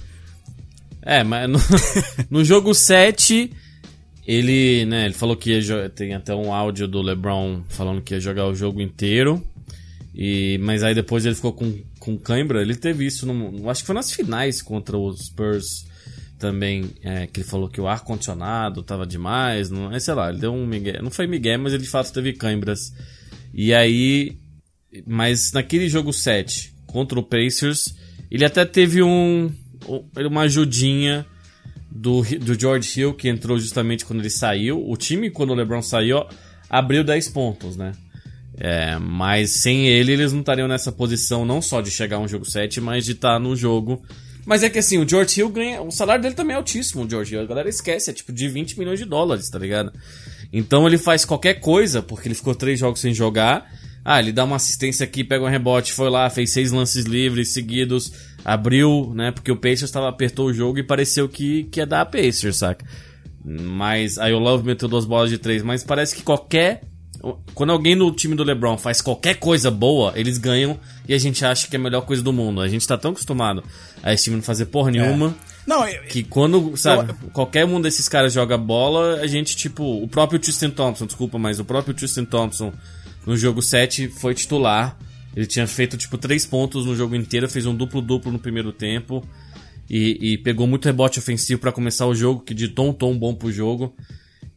É, mas no, no jogo 7, ele, né, ele falou que ia tem até um áudio do LeBron falando que ia jogar o jogo inteiro. E, mas aí depois ele ficou com, com cãibra. Ele teve isso, no, acho que foi nas finais contra os Spurs também, é, que ele falou que o ar-condicionado tava demais. Não, é, sei lá, ele deu um migué. Não foi migué, mas ele de fato teve câimbras. E aí, mas naquele jogo 7 contra o Pacers, ele até teve um uma ajudinha do, do George Hill, que entrou justamente quando ele saiu. O time, quando o LeBron saiu, abriu 10 pontos, né? É, mas sem ele, eles não estariam nessa posição não só de chegar a um jogo 7, mas de estar no jogo. Mas é que assim, o George Hill ganha. O salário dele também é altíssimo, o George Hill. A galera esquece, é tipo de 20 milhões de dólares, tá ligado? Então ele faz qualquer coisa, porque ele ficou três jogos sem jogar. Ah, ele dá uma assistência aqui, pega um rebote, foi lá, fez seis lances livres seguidos, abriu, né? Porque o Pacers tava, apertou o jogo e pareceu que, que ia dar a Pacers, saca? Mas aí o Love meteu duas bolas de três, mas parece que qualquer. Quando alguém no time do LeBron faz qualquer coisa boa, eles ganham e a gente acha que é a melhor coisa do mundo. A gente tá tão acostumado a esse time não fazer porra nenhuma. Não, eu- Que quando, sabe, qualquer um desses caras joga bola, a gente, tipo, o próprio Tristan Thompson, desculpa, mas o próprio Tristan Thompson no jogo 7 foi titular. Ele tinha feito, tipo, três pontos no jogo inteiro, fez um duplo-duplo no primeiro tempo. E, e pegou muito rebote ofensivo pra começar o jogo, que ditou um tom bom pro jogo.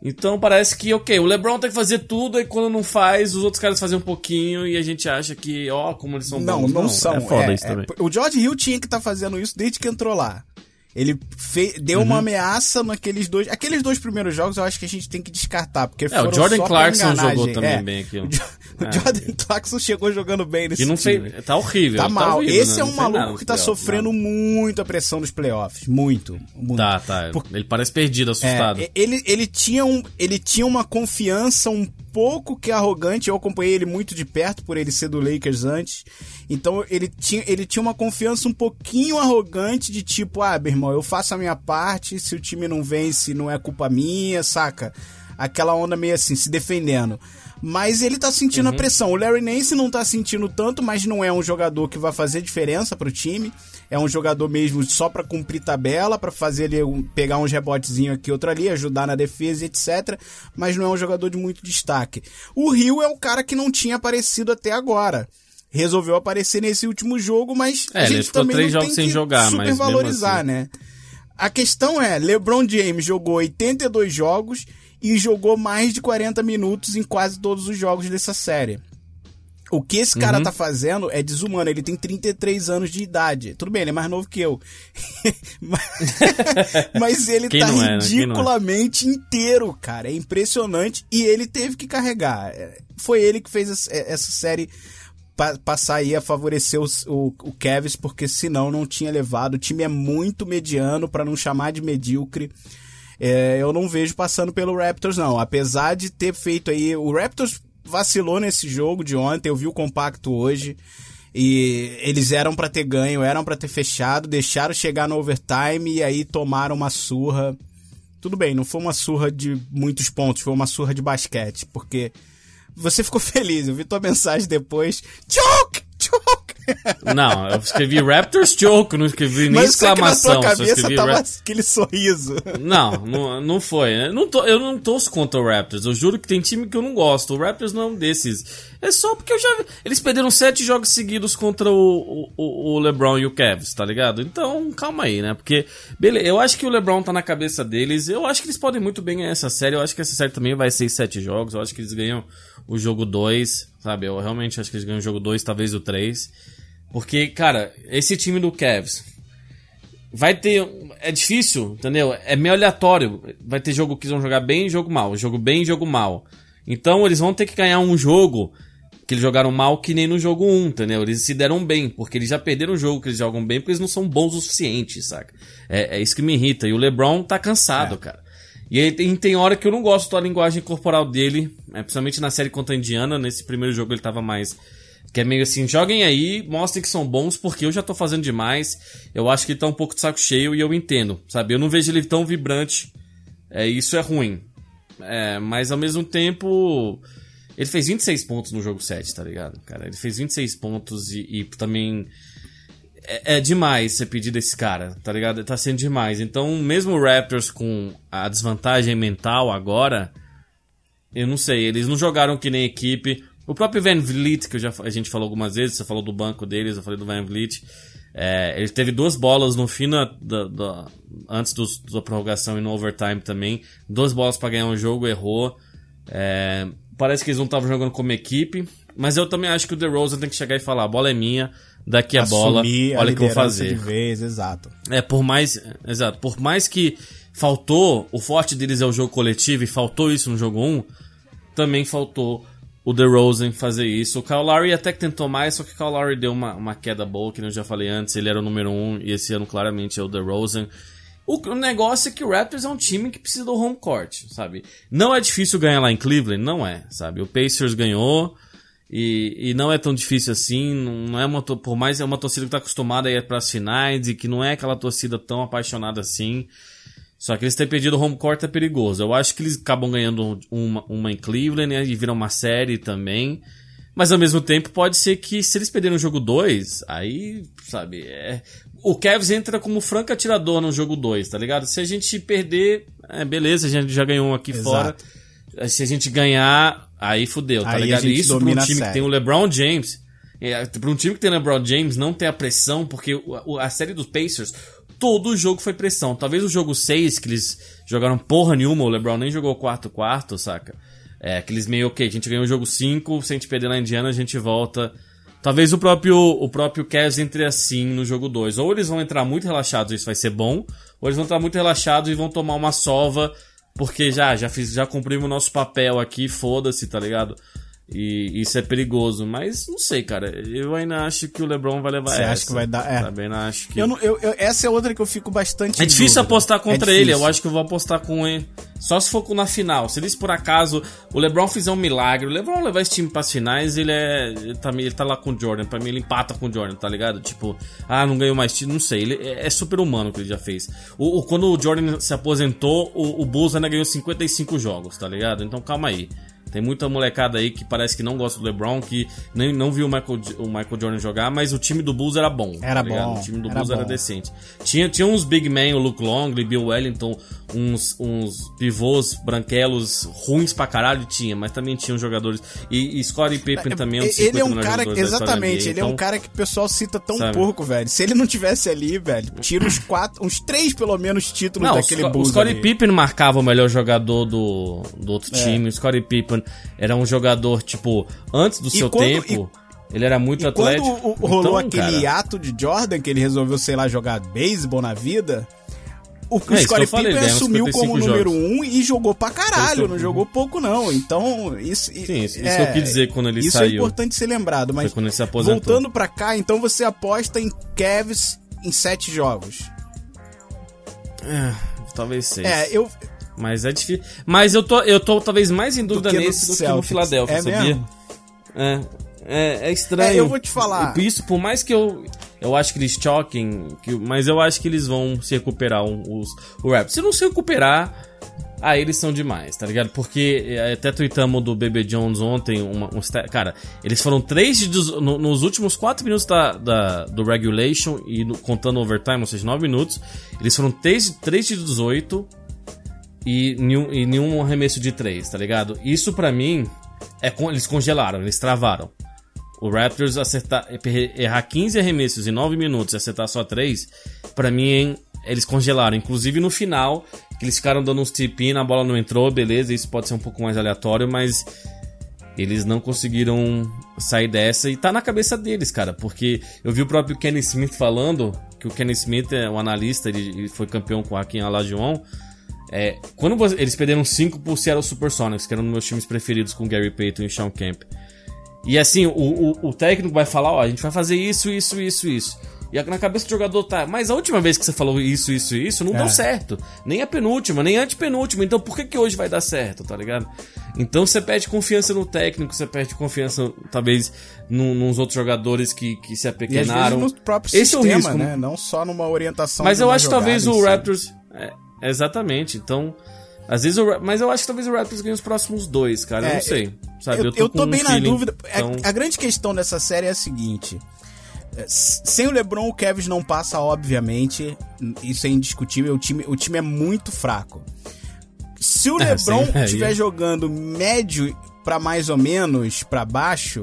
Então parece que, ok, o LeBron tem que fazer tudo, e quando não faz, os outros caras fazem um pouquinho, e a gente acha que, ó, como eles são não, bons. não, são. É foda É, isso é, também. o George Hill tinha que estar fazendo isso desde que entrou lá. Ele fe- deu Uhum. uma ameaça naqueles dois. Aqueles dois primeiros jogos eu acho que a gente tem que descartar. Porque É, o Jordan Clarkson jogou gente. também É, bem aquilo. O, É. Jordan Clarkson chegou jogando bem nesse Que não time. fez. Tá horrível. Tá mal. horrível, Esse né? é um nada maluco que tá sofrendo nada. muita pressão nos playoffs. Muito. muito. Tá, tá. Ele parece perdido, assustado. É, ele, ele, tinha um, ele tinha uma confiança um pouco que arrogante. Eu acompanhei ele muito de perto por ele ser do Lakers antes. Então ele tinha, ele tinha uma confiança um pouquinho arrogante de tipo, ah, meu irmão, eu faço a minha parte, se o time não vence, não é culpa minha, saca? Aquela onda meio assim, se defendendo. Mas ele tá sentindo a pressão. O Larry Nance não tá sentindo tanto, mas não é um jogador que vai fazer diferença pro time. É um jogador mesmo só pra cumprir tabela, pra fazer ele um- pegar uns rebotezinhos aqui, outro ali, ajudar na defesa, etc. Mas não é um jogador de muito destaque. O Rio é o cara que não tinha aparecido até agora. Resolveu aparecer nesse último jogo, mas É, a ele gente ficou também três não jogos tem sem que jogar, mas supervalorizar, assim. né? A questão é, LeBron James jogou 82 jogos e jogou mais de 40 minutos em quase todos os jogos dessa série. O que esse Uhum. cara tá fazendo é desumano. Ele tem 33 anos de idade. Tudo bem, ele é mais novo que eu. Mas- ele Quem tá é, né? É? ridiculamente inteiro, cara. É impressionante. E ele teve que carregar. É, Foi ele que fez essa essa série pa passar aí a favorecer os, o, o Cavs, porque senão não tinha levado. O time é muito mediano, para não chamar de medíocre. É, eu não vejo passando pelo Raptors, não. Apesar de ter feito aí. O Raptors vacilou nesse jogo de ontem, eu vi o compacto hoje. E eles eram para ter ganho, eram para ter fechado, deixaram chegar no overtime e aí tomaram uma surra. Tudo bem, não foi uma surra de muitos pontos, foi uma surra de basquete, porque você ficou feliz, eu vi tua mensagem depois. Choke! Choke! Não, eu escrevi Raptors Choke, não escrevi nem Mas exclamação. Mas na tua cabeça tava aquele sorriso. Não, não, não foi. Eu não, tô, eu não torço contra o Raptors. Eu juro que tem time que eu não gosto. O Raptors não é um desses. É só porque eu já. Eles perderam sete jogos seguidos contra o, o, o LeBron e o Cavs, tá ligado? Então, calma aí, né? Porque, beleza, eu acho que o LeBron tá na cabeça deles. Eu acho que eles podem muito bem ganhar essa série. Eu acho que essa série também vai ser sete jogos. Eu acho que eles ganham o jogo 2, sabe? Eu realmente acho que eles ganham o jogo 2, talvez o 3. Porque, cara, esse time do Cavs vai ter. É difícil, entendeu? É meio aleatório. Vai ter jogo que vão jogar bem e jogo mal. Jogo bem e jogo mal. Então eles vão ter que ganhar um jogo que eles jogaram mal que nem no jogo 1, entendeu? Eles se deram bem, porque eles já perderam o jogo que eles jogam bem, porque eles não são bons o suficiente, saca? É, é isso que me irrita. E o LeBron tá cansado, é. cara. E aí tem, tem hora que eu não gosto da linguagem corporal dele, é, principalmente na série contra a Indiana. Nesse primeiro jogo ele tava mais. Que é meio assim, joguem aí, mostrem que são bons, porque eu já tô fazendo demais. Eu acho que ele tá um pouco de saco cheio e eu entendo, sabe? Eu não vejo ele tão vibrante. É, isso é ruim. É, mas ao mesmo tempo. Ele fez 26 pontos no jogo 7, tá ligado? Cara, ele fez 26 pontos e, e também é, é, demais você pedir desse cara, tá ligado? Tá sendo demais. Então, mesmo o Raptors com a desvantagem mental agora, eu não sei, eles não jogaram que nem equipe. O próprio Van Vliet, que já, a gente falou algumas vezes, você falou do banco deles, eu falei do Van Vliet. É, ele teve duas bolas no fim da, da, da antes do, da prorrogação e no overtime também. Duas bolas para ganhar um jogo, errou. É, parece que eles não estavam jogando como equipe. Mas eu também acho que o DeRozan tem que chegar e falar: a bola é minha, daqui a bola, olha o que eu vou fazer. De vez, exato. É, por mais. Exato. Por mais que faltou, o forte deles é o jogo coletivo e faltou isso no jogo 1, também faltou o DeRozan fazer isso. O Kyle Lowry até que tentou mais, só que o Kyle Lowry deu uma, uma queda boa, que eu já falei antes, ele era o número 1 e esse ano claramente é o DeRozan. O, o negócio é que o Raptors é um time que precisa do home court, sabe? Não é difícil ganhar lá em Cleveland, não é, sabe? O Pacers ganhou, e, e não é tão difícil assim, não é uma, por mais é uma torcida que está acostumada a ir para as finais e que não é aquela torcida tão apaixonada assim. Só que eles terem perdido o home court é perigoso. Eu acho que eles acabam ganhando uma, uma em Cleveland né, e viram uma série também. Mas ao mesmo tempo pode ser que se eles perderem o jogo 2, aí, sabe, é... o Cavs entra como franco atirador no jogo 2, tá ligado? Se a gente perder, é, beleza, a gente já ganhou um aqui Exato. fora. Se a gente ganhar, Aí fudeu, tá Aí ligado? Isso pra um time que tem o LeBron James. É, pra um time que tem o LeBron James não ter a pressão, porque a série dos Pacers, todo o jogo foi pressão. Talvez o jogo 6, que eles jogaram porra nenhuma, o LeBron nem jogou quarto-quarto, saca? É, que eles meio, ok, a gente ganhou o jogo 5, se a gente perder na Indiana, a gente volta. Talvez o próprio, o próprio Cavs entre assim no jogo 2. Ou eles vão entrar muito relaxados, isso vai ser bom, ou eles vão entrar muito relaxados e vão tomar uma sova porque já, já fiz, já cumprimos o nosso papel aqui, foda-se, tá ligado? E isso é perigoso, mas não sei, cara. Eu ainda acho que o LeBron vai levar Você essa. acha que vai dar? É. Também acho que. Eu não, eu, eu, essa é outra que eu fico bastante. É difícil dúvida. apostar contra é ele. Eu acho que eu vou apostar com ele. Só se for na final. Se eles por acaso o LeBron fizer um milagre, o LeBron levar esse time para as finais, ele é. Ele tá, ele tá lá com o Jordan. Pra mim, ele empata com o Jordan, tá ligado? Tipo, ah, não ganhou mais título. Não sei. Ele é, é super humano o que ele já fez. O, o, quando o Jordan se aposentou, o, o Bulls ainda ganhou 55 jogos, tá ligado? Então calma aí. Tem muita molecada aí que parece que não gosta do LeBron, que nem, não viu o Michael, o Michael Jordan jogar, mas o time do Bulls era bom. Era tá bom. O time do era Bulls bom. era decente. Tinha, tinha uns big men, o Luke Longley, Bill Wellington, uns, uns pivôs branquelos ruins pra caralho, tinha, mas também tinha uns jogadores. E, e Scottie Pippen é, também é um Ele é um cara, exatamente, ele então, é um cara que o pessoal cita tão sabe? pouco, velho. Se ele não tivesse ali, velho, tira uns quatro, uns três pelo menos títulos não, daquele Bulls. O Scottie Pippen marcava o melhor jogador do, do outro é. time. O Scottie Pippen era um jogador, tipo, antes do e seu quando, tempo. E... Ele era muito e atlético. Quando rolou então, aquele cara... ato de Jordan que ele resolveu, sei lá, jogar beisebol na vida, o, o É, isso eu Scottie Pippen assumiu 55 como número jogos. um e jogou pra caralho, não jogou pouco não. Então, isso... Sim, isso- isso que eu quis dizer quando ele isso é saiu. importante ser lembrado, mas voltando pra cá, então você aposta em Cavs em sete jogos. É, talvez seis. É, eu... Mas é difícil. Mas eu tô, eu tô talvez mais em dúvida no nesse do que no. Philadelphia, É sabia? mesmo? É, é, é estranho. É, eu vou te falar. Isso, por mais que eu. Eu acho que eles choquem, que, mas eu acho que eles vão se recuperar um, os, o rap. Se não se recuperar, aí eles são demais, tá ligado? Porque é, até tweetamos do BB Jones ontem, uma, um cara, eles foram 3 de, no- nos últimos 4 minutos da, da- do regulation e no- contando overtime, ou seja, 9 minutos, eles foram 3, 3 de 18 e nenhum, e nenhum arremesso de 3, tá ligado? Isso pra mim, é eles congelaram, eles travaram. O Raptors acertar, errar 15 arremessos em 9 minutos e acertar só 3, pra mim eles congelaram. Inclusive no final, que eles ficaram dando uns tip a bola não entrou, beleza, isso pode ser um pouco mais aleatório, mas eles não conseguiram sair dessa e tá na cabeça deles, cara, porque eu vi o próprio Kenny Smith falando, que o Kenny Smith é um analista, ele, ele foi campeão com o Hakim Olajuwon, é, quando você- eles perderam 5 pro Seattle Supersonics, que eram um dos meus times preferidos com Gary Payton e Sean Kemp. E assim, o, o, o técnico vai falar, ó, a gente vai fazer isso, isso, isso, isso. E na cabeça do jogador tá, mas a última vez que você falou isso, isso, isso, não É. deu certo. Nem a penúltima, nem a antepenúltima. Então por que que hoje vai dar certo, tá ligado? Então você perde confiança no técnico, você perde confiança, talvez, num, nos outros jogadores que, que se E às vezes apequenaram. no próprio Esse é o sistema, risco. né? Não só numa orientação Mas eu acho que talvez o si. É, exatamente, então. Às vezes o, mas eu acho que talvez o Raptors ganhe os próximos dois, cara. eu É, não sei. Sabe? eu, eu tô com um bem na feeling, dúvida. A- então- A, grande questão dessa série é a seguinte: é, sem o LeBron, o Kevin não passa, obviamente. Isso é indiscutível. O time, o time é muito fraco. Se o É, LeBron aí- estiver jogando médio pra mais ou menos pra baixo,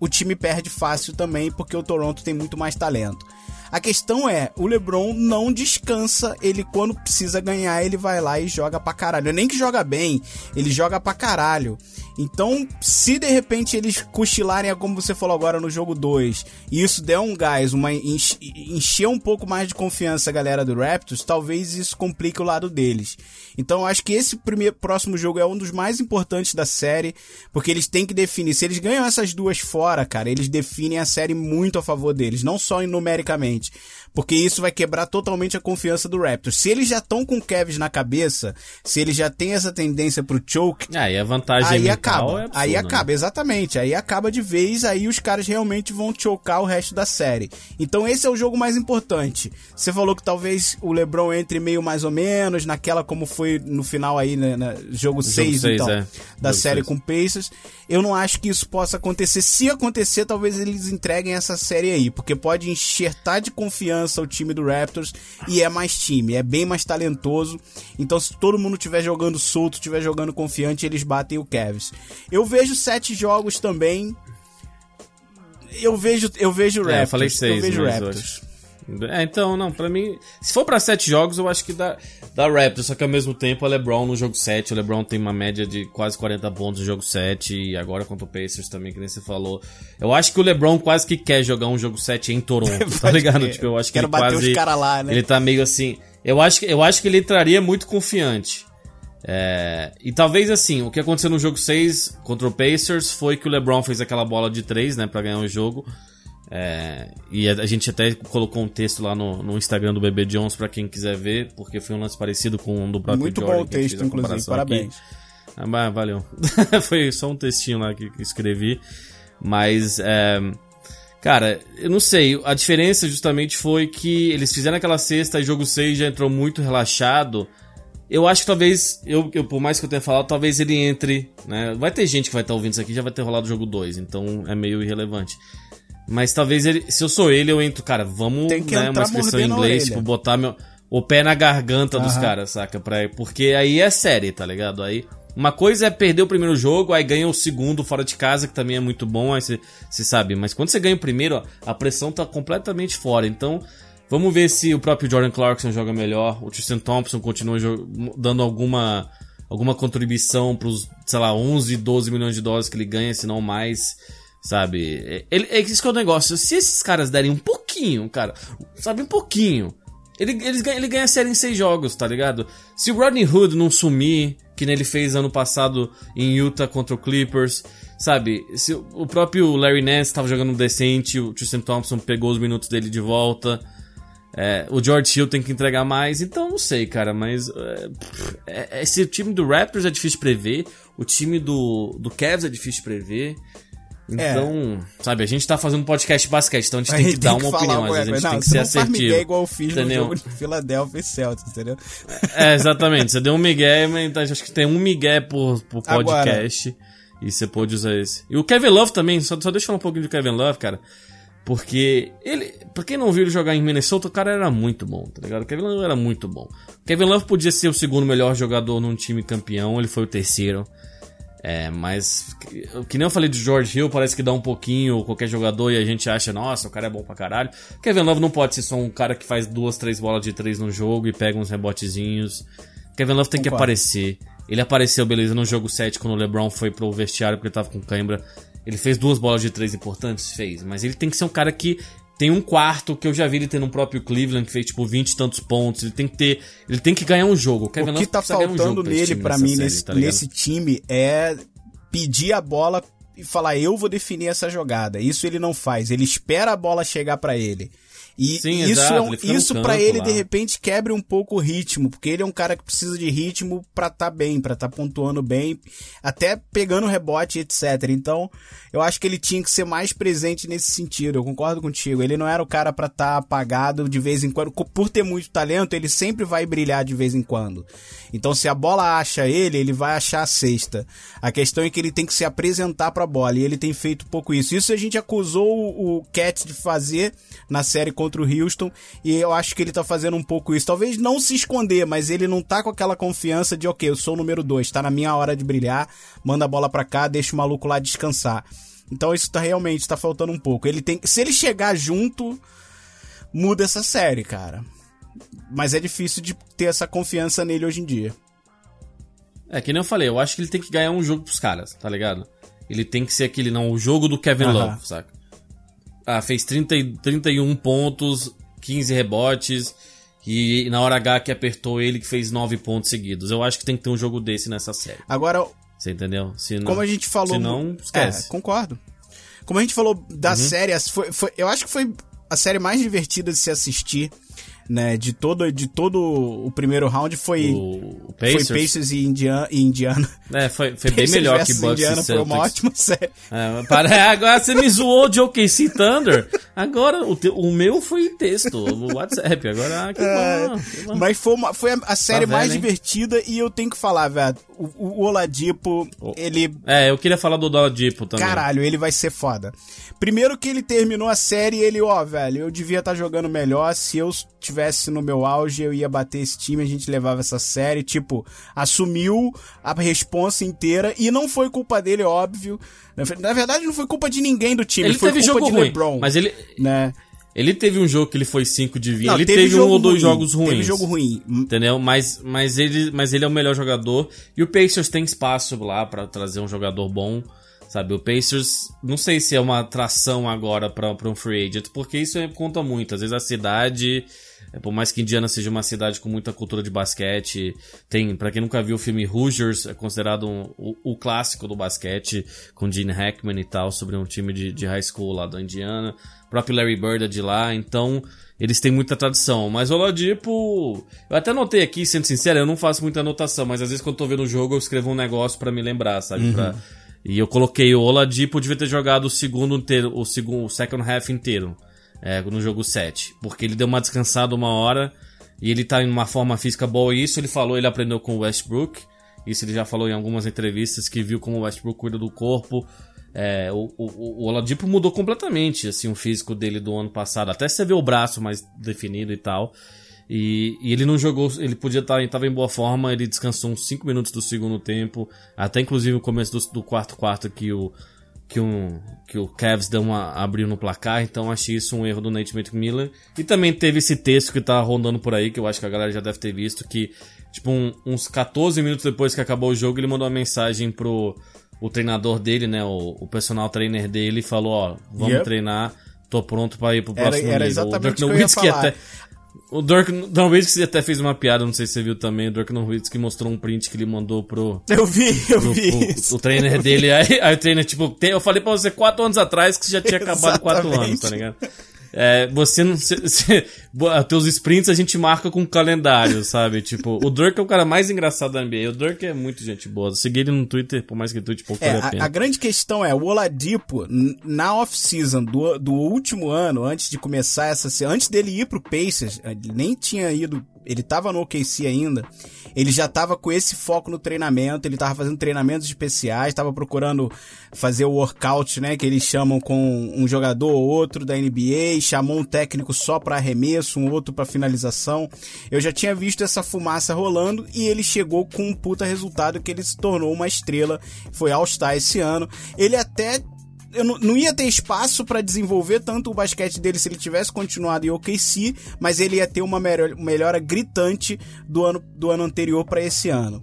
o time perde fácil também, porque o Toronto tem muito mais talento. A questão é, o LeBron não descansa, ele quando precisa ganhar, ele vai lá e joga pra caralho. Nem que joga bem, ele joga pra caralho. Então, se de repente eles cochilarem, é como você falou agora no jogo 2, e isso der um gás, uma enche- encher um pouco mais de confiança a galera do Raptors, talvez isso complique o lado deles. Então, acho que esse primeiro próximo jogo é um dos mais importantes da série, porque eles têm que definir. Se eles ganham essas duas fora, cara, eles definem a série muito a favor deles, não só numericamente. Porque isso vai quebrar totalmente a confiança do Raptors. Se eles já estão com o Kevs na cabeça, se eles já têm essa tendência pro choke, Aí a vantagem aí acaba. é absurda, aí né? acaba, exatamente. Aí acaba de vez, aí os caras realmente vão chocar o resto da série. Então esse é o jogo mais importante. Você falou que talvez o LeBron entre meio mais ou menos, naquela como foi no final aí, né, na- jogo 6, seis, então, é. da Jogo série seis. com Pacers. Eu não acho que isso possa acontecer. Se acontecer, talvez eles entreguem essa série aí, porque pode enxertar de confiança o time do Raptors e é mais time, é bem mais talentoso. Então, se todo mundo estiver jogando solto, estiver jogando confiante, eles batem o Cavs. Eu vejo sete jogos também. Eu vejo, eu vejo É, Raptors. eu falei seis, eu vejo Raptors. É, então, não, pra mim. Se for pra sete jogos, eu acho que dá, dá Raptors, só que ao mesmo tempo é LeBron no jogo 7. O LeBron tem uma média de quase 40 pontos no jogo 7. E agora contra o Pacers também, que nem você falou. Eu acho que o LeBron quase que quer jogar um jogo 7 em Toronto, tá ligado? Tipo, eu acho que Quero ele bater quase. os cara lá, né? Ele tá meio assim. Eu acho, que- eu acho que ele entraria muito confiante. É, e talvez assim, o que aconteceu no jogo 6 contra o Pacers foi que o LeBron fez aquela bola de 3, né, pra ganhar o jogo. É, e a, gente até colocou um texto lá no, no Instagram do BB Jones pra quem quiser ver, porque foi um lance parecido com um do próprio Muito Jordan, bom o texto, inclusive. Parabéns. aqui. Ah, valeu. foi só um textinho lá que, que escrevi. Mas, é, cara, eu não sei. A diferença justamente foi que eles fizeram aquela sexta e jogo 6 já entrou muito relaxado. Eu acho que talvez, eu, eu, por mais que eu tenha falado, talvez ele entre, né? Vai ter gente que vai estar ouvindo isso aqui, já vai ter rolado o jogo 2, então é meio irrelevante. Mas talvez ele, se eu sou ele, eu entro, cara, vamos, Tem que né, uma expressão em inglês, tipo, botar meu, o pé na garganta dos Aham. caras, saca? Pra, porque aí é série, tá ligado? Aí, uma coisa é perder o primeiro jogo, aí ganha o segundo fora de casa, que também é muito bom, aí você sabe. Mas quando você ganha o primeiro, ó, a pressão tá completamente fora. Então, vamos ver se o próprio Jordan Clarkson joga melhor, o Tristan Thompson continua dando alguma, alguma contribuição pros, sei lá, 11, 12 milhões de dólares que ele ganha, se não mais. Sabe? É, ele, é isso que é o negócio. Se esses caras derem um pouquinho, cara, sabe, um pouquinho. Ele, ele, ganha, ele ganha a série em seis jogos, tá ligado? Se o Rodney Hood não sumir, que ele fez ano passado em Utah contra o Clippers, sabe? Se o próprio Larry Nance tava jogando decente, o Tristan Thompson pegou os minutos dele de volta. É, o George Hill tem que entregar mais, então não sei, cara, mas é, é, esse time do Raptors é difícil prever, o time do, do Cavs é difícil prever. Então, é. sabe, a gente tá fazendo um podcast basquete, então a gente tem que dar uma opinião, às vezes a gente não, tem que ser assertivo. Não igual eu fiz entendeu? no jogo de Philadelphia e Celtics, entendeu? É, exatamente, você deu um migué, mas acho que tem um migué por, por podcast Agora. e você pode usar esse. E o Kevin Love também, só, só deixa eu falar um pouquinho do Kevin Love, cara. Porque ele, pra quem não viu ele jogar em Minnesota, o cara era muito bom, tá ligado? O Kevin Love era muito bom. O Kevin Love podia ser o segundo melhor jogador num time campeão, ele foi o terceiro. É, mas que nem eu falei de George Hill, parece que dá um pouquinho qualquer jogador e a gente acha, nossa, o cara é bom pra caralho. Kevin Love não pode ser só um cara que faz duas, três bolas de três no jogo e pega uns rebotezinhos. Kevin Love tem Concordo. que aparecer. Ele apareceu, beleza, no jogo 7 quando o LeBron foi pro vestiário porque ele tava com cãibra. Ele fez duas bolas de três importantes? Fez. Mas ele tem que ser um cara que tem um quarto que eu já vi ele ter no próprio Cleveland, que fez tipo 20 e tantos pontos. Ele tem que ter. Ele tem que ganhar um jogo. O, Kevin o que tá faltando um nele, para mim, série, nesse, tá nesse time, é pedir a bola e falar, eu vou definir essa jogada. Isso ele não faz. Ele espera a bola chegar para ele. E Sim, isso, exato, é um, isso para ele, lá. de repente, quebra um pouco o ritmo, porque ele é um cara que precisa de ritmo pra estar tá bem, pra estar tá pontuando bem, até pegando rebote, etc. Então, eu acho que ele tinha que ser mais presente nesse sentido, eu concordo contigo. Ele não era o cara para estar tá apagado de vez em quando. Por ter muito talento, ele sempre vai brilhar de vez em quando. Então, se a bola acha ele, ele vai achar a cesta. A questão é que ele tem que se apresentar pra bola, e ele tem feito pouco isso. Isso a gente acusou o Cat de fazer na série contra o Houston, e eu acho que ele tá fazendo um pouco isso. Talvez não se esconder, mas ele não tá com aquela confiança de, ok, eu sou o número 2, tá na minha hora de brilhar, manda a bola pra cá, deixa o maluco lá descansar. Então isso tá realmente tá faltando um pouco. Ele tem, se ele chegar junto, muda essa série, cara. Mas é difícil de ter essa confiança nele hoje em dia. É, que nem eu falei, eu acho que ele tem que ganhar um jogo pros caras, tá ligado? Ele tem que ser aquele, não, o jogo do Kevin Love, saca? Ah, fez 30, 31 pontos, 15 rebotes. E na hora H que apertou ele que fez 9 pontos seguidos. Eu acho que tem que ter um jogo desse nessa série. Agora. Você entendeu? Se não, como a gente falou. Se não, esquece. É, concordo. Como a gente falou da uhum. série, foi, foi, eu acho que foi a série mais divertida de se assistir né, de todo, de todo o primeiro round foi, o Pacers. foi Pacers e Indiana. E Indiana. É, foi, foi bem melhor que Bucks Indiana, e Foi uma ótima série. É, para, agora você me zoou de OKC Thunder. Agora, o, te, o meu foi texto, o WhatsApp. Agora, ah, que, é, bom, que bom. Mas foi, uma, foi a, série tá mais divertida e eu tenho que falar, velho, o, o Oladipo, ele... É, eu queria falar do Oladipo também. Caralho, ele vai ser foda. Primeiro que ele terminou a série ele, ó, velho, eu devia estar tá jogando melhor se eu tivesse no meu auge, eu ia bater esse time, a gente levava essa série, tipo, assumiu a responsa inteira e não foi culpa dele, óbvio. Na verdade, não foi culpa de ninguém do time, ele foi teve culpa jogo de ruim, LeBron, mas ele né? Ele teve um jogo que ele foi 5 de 20. Não, ele teve, teve um ou dois ruim, jogos ruins. Teve jogo ruim. Entendeu? Mas, mas, ele, mas ele é o melhor jogador. E o Pacers tem espaço lá para trazer um jogador bom. Sabe, o Pacers, não sei se é uma atração agora para um free agent, porque isso conta muito. Às vezes a cidade, é, por mais que Indiana seja uma cidade com muita cultura de basquete, tem, para quem nunca viu o filme Hoosiers, é considerado um, o, o, clássico do basquete, com Gene Hackman e tal, sobre um time de, de high school lá da Indiana. O próprio Larry Bird é de lá, então eles têm muita tradição. Mas o Oladipo, eu até notei aqui, sendo sincero, eu não faço muita anotação, mas às vezes quando eu tô vendo o jogo eu escrevo um negócio para me lembrar, sabe? Uhum. Pra e eu coloquei o Oladipo devia ter jogado o segundo inteiro, o segundo, o second half inteiro, é, no jogo 7, porque ele deu uma descansada uma hora e ele tá em uma forma física boa. E isso ele falou, ele aprendeu com o Westbrook. Isso ele já falou em algumas entrevistas que viu como o Westbrook cuida do corpo. É, o, o, o Oladipo mudou completamente assim o físico dele do ano passado. Até você vê o braço mais definido e tal. E, e, ele não jogou, ele podia estar tá, em boa forma, ele descansou uns 5 minutos do segundo tempo, até inclusive no começo do, do quarto quarto que o que, um, que o Cavs deu uma, abriu no placar, então achei isso um erro do Nate McMillan. E também teve esse texto que tá rondando por aí, que eu acho que a galera já deve ter visto, que tipo um, uns 14 minutos depois que acabou o jogo, ele mandou uma mensagem pro o treinador dele, né, o, o personal trainer dele, e falou, ó, vamos yep. treinar, tô pronto para ir pro próximo era, era nível. exatamente o ia falar. Até, O Dirk Nowitzki até fez uma piada, não sei se você viu também, o Dirk Nowitzki mostrou um print que ele mandou pro... Eu vi, eu pro, vi pro- o trainer dele, aí, aí o trainer, tipo, tem- eu falei pra você quatro anos atrás que você já tinha acabado quatro Exatamente. anos, tá ligado? É, você não. Cê, boa, teus sprints a gente marca com calendário, sabe? Tipo, o Dirk é o cara mais engraçado da NBA. O Dirk é muito gente boa. Segui ele no Twitter, por mais que ele tweet pouco, É, vale a a, a grande questão é, o Oladipo, na off-season do, do último ano, antes de começar essa... se- Antes dele ir pro Pacers, ele nem tinha ido... Ele tava no OKC ainda, ele já tava com esse foco no treinamento, ele tava fazendo treinamentos especiais, tava procurando fazer o workout, né, que eles chamam com um jogador ou outro da NBA, chamou um técnico só pra arremesso, um outro pra finalização. Eu já tinha visto essa fumaça rolando e ele chegou com um puta resultado que ele se tornou uma estrela, foi All-Star esse ano. Ele até eu não, ia ter espaço pra desenvolver tanto o basquete dele se ele tivesse continuado em OKC, mas ele ia ter uma melhor- melhora gritante do ano, do ano anterior pra esse ano.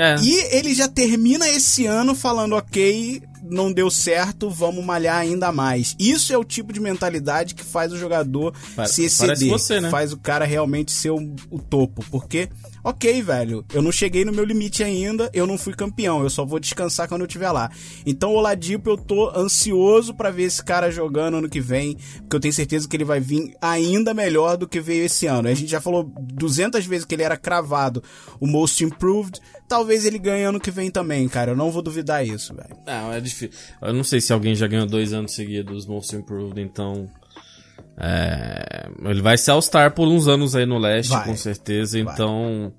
É. E ele já termina esse ano falando, ok, não deu certo, vamos malhar ainda mais. Isso é o tipo de mentalidade que faz o jogador Pa- se exceder, você, né? faz o cara realmente ser o, o topo. Porque, ok, velho, eu não cheguei no meu limite ainda, eu não fui campeão, eu só vou descansar quando eu estiver lá. Então, Oladipo, eu tô ansioso pra ver esse cara jogando ano que vem, porque eu tenho certeza que ele vai vir ainda melhor do que veio esse ano. A gente já falou 200 vezes que ele era cravado o Most Improved, talvez ele ganhe ano que vem também, cara. Eu não vou duvidar isso, velho. Não, é difícil. Eu não sei se alguém já ganhou dois anos seguidos Most Improved, então. É, ele vai ser All-Star por uns anos aí no leste, Vai. com certeza. Vai. Então.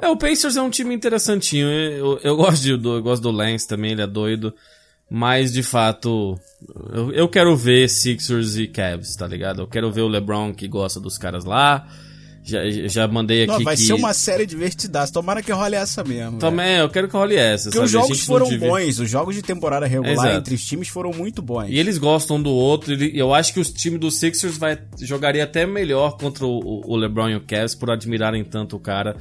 É, o Pacers é um time interessantinho. Eu, eu gosto, de, do, eu gosto do Lance também, ele é doido. Mas, de fato, eu, eu quero ver Sixers e Cavs, tá ligado? Eu quero ver o LeBron que gosta dos caras lá. Já, já mandei aqui Não, vai que... ser uma série divertidaça. Tomara que role essa mesmo. Também, eu quero que role essa, Porque sabe? os jogos foram devia- bons, os jogos de temporada regular entre os times foram muito bons. E eles gostam do outro. Eu acho que os times do Sixers vai, jogaria até melhor contra o, o LeBron e o Cavs por admirarem tanto o cara.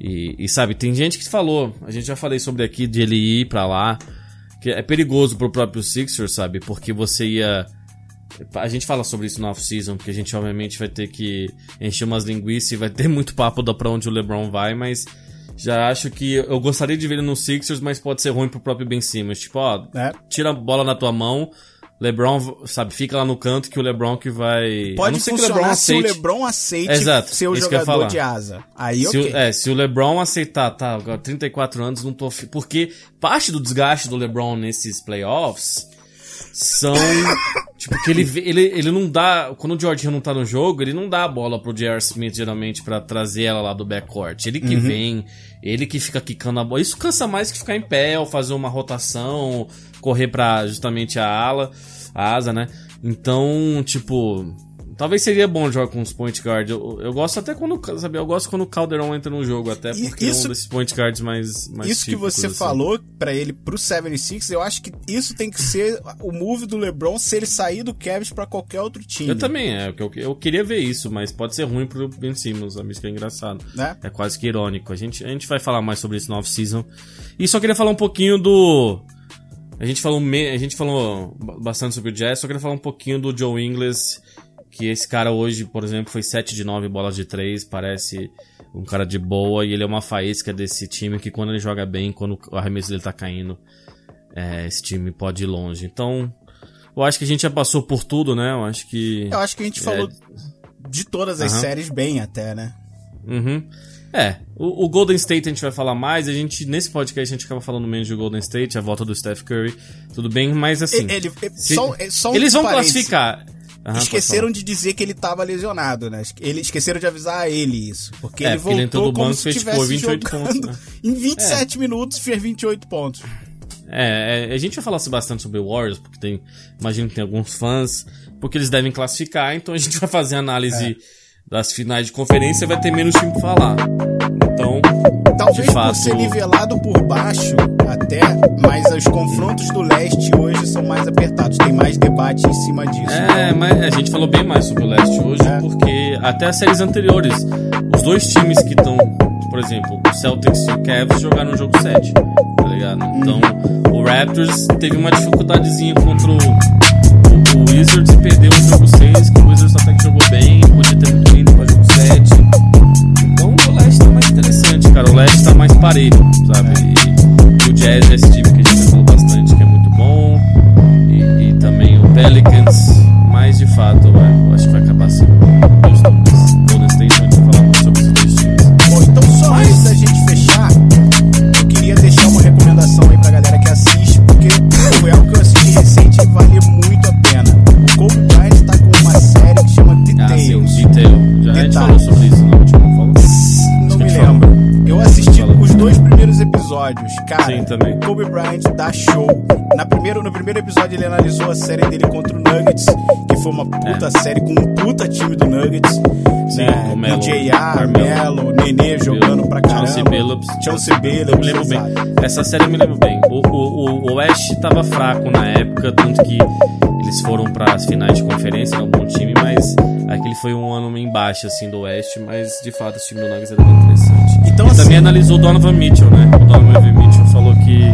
E, e, sabe, tem gente que falou, a gente já falei sobre aqui de ele ir pra lá, que é perigoso pro próprio Sixers, sabe? Porque você ia. A gente fala sobre isso na off-season, porque a gente obviamente vai ter que encher umas linguiças e vai ter muito papo da pra onde o LeBron vai, mas já acho que eu gostaria de ver ele no Sixers, mas pode ser ruim pro próprio Ben Simmons. Tipo, ó, É. tira a bola na tua mão, LeBron, sabe, fica lá no canto que o LeBron que vai. Pode ser que funcionar se o LeBron aceite Exato, ser o jogador falar. de asa. Aí, se, o, é, se o LeBron aceitar, tá, agora 34 anos, não tô. Porque parte do desgaste do LeBron nesses playoffs são. tipo, que ele, ele, ele não dá. Quando o George Hill não tá no jogo, ele não dá a bola pro J.R. Smith geralmente pra trazer ela lá do backcourt. Ele Uhum. que vem, ele que fica quicando a bola. Isso cansa mais que ficar em pé ou fazer uma rotação, correr pra justamente a ala, a asa, né? Então, tipo. Talvez seria bom jogar com os point guard. Eu, eu gosto até quando, sabe, eu gosto quando o Calderon entra no jogo, até porque é isso- um desses point guards mais, mais Isso que você assim. falou pra ele pro 76, eu acho que isso tem que ser o move do LeBron se ele sair do Cavs pra qualquer outro time. Eu também, é, eu, eu queria ver isso, mas pode ser ruim pro Ben Simmons, sabe? Isso que é engraçado. Né? É quase que irônico. A gente, a gente vai falar mais sobre isso no off-season. E só queria falar um pouquinho do. A gente falou, me- a gente falou ba- bastante sobre o Jazz, só queria falar um pouquinho do Joe Ingles, que esse cara hoje, por exemplo, foi 7 de 9 bolas de 3, parece um cara de boa, e ele é uma faísca desse time que quando ele joga bem, quando o arremesso dele tá caindo, é, esse time pode ir longe. Então, eu acho que a gente já passou por tudo, né? Eu acho que. Eu acho que a gente falou de todas as Aham. séries bem até, né? Uhum. É, o, o Golden State a gente vai falar mais, a gente, nesse podcast a gente acaba falando menos de Golden State, a volta do Steph Curry, tudo bem, mas assim... Ele- ele- se- só- é só um eles vão classificar. Aham, Esqueceram de dizer que ele tava lesionado, né? Ele, esqueceram de avisar a ele isso. Porque É, ele porque voltou como banco e se estivesse 28 jogando pontos, em 27 minutos, fez 28 pontos. É, é, a gente vai falar bastante sobre o Warriors, porque tem, imagino que tem alguns fãs, porque eles devem classificar, então a gente vai fazer análise das finais de conferência e vai ter menos time pra falar. Talvez de fato... por ser nivelado por baixo, até, mas os confrontos do leste hoje são mais apertados. Tem mais debate em cima disso. É, mas a gente falou bem mais sobre o leste hoje, É. porque até as séries anteriores, os dois times que estão, por exemplo, o Celtics e o Cavs jogaram o jogo 7, tá ligado? Então, o Raptors teve uma dificuldadezinha contra o, o, o Wizards e perdeu o jogo 6, que o Wizards até que jogou bem, podia ter muito indo pra jogo 7 cara, o leve tá mais parelho, sabe? E, e o jazz é esse tipo que a gente falou bastante, que é muito bom. E, e também o Pelicans, mas de fato, né? eu acho que vai acabar sendo. Assim. Episódios. Cara, Sim, também. o Kobe Bryant dá show. Na primeiro, no primeiro episódio ele analisou a série dele contra o Nuggets, que foi uma puta série com um puta time do Nuggets. É. Sim, né? o Melo, DJR, Carmelo. Melo, Nenê jogando pra caramba. Chauncey Billups. Chauncey Billups, me lembro bem. Essa série eu me lembro bem. O, o, o Oeste tava fraco na época, tanto que eles foram para as finais de conferência, era um bom time, mas aquele foi um ano embaixo assim do Oeste, mas de fato o time do Nuggets era bem interessante. Então, assim- também analisou o Donovan Mitchell, né? O Donovan Mitchell falou que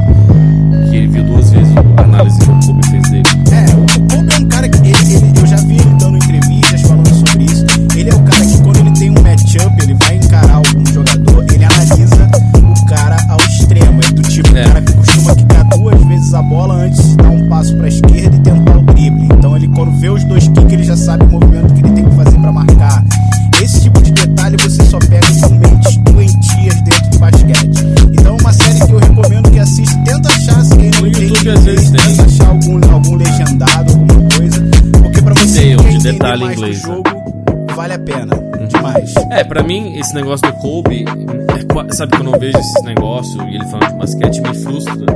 esse negócio do Kobe, é sabe quando eu vejo esse negócio e ele falando de basquete, me frustra.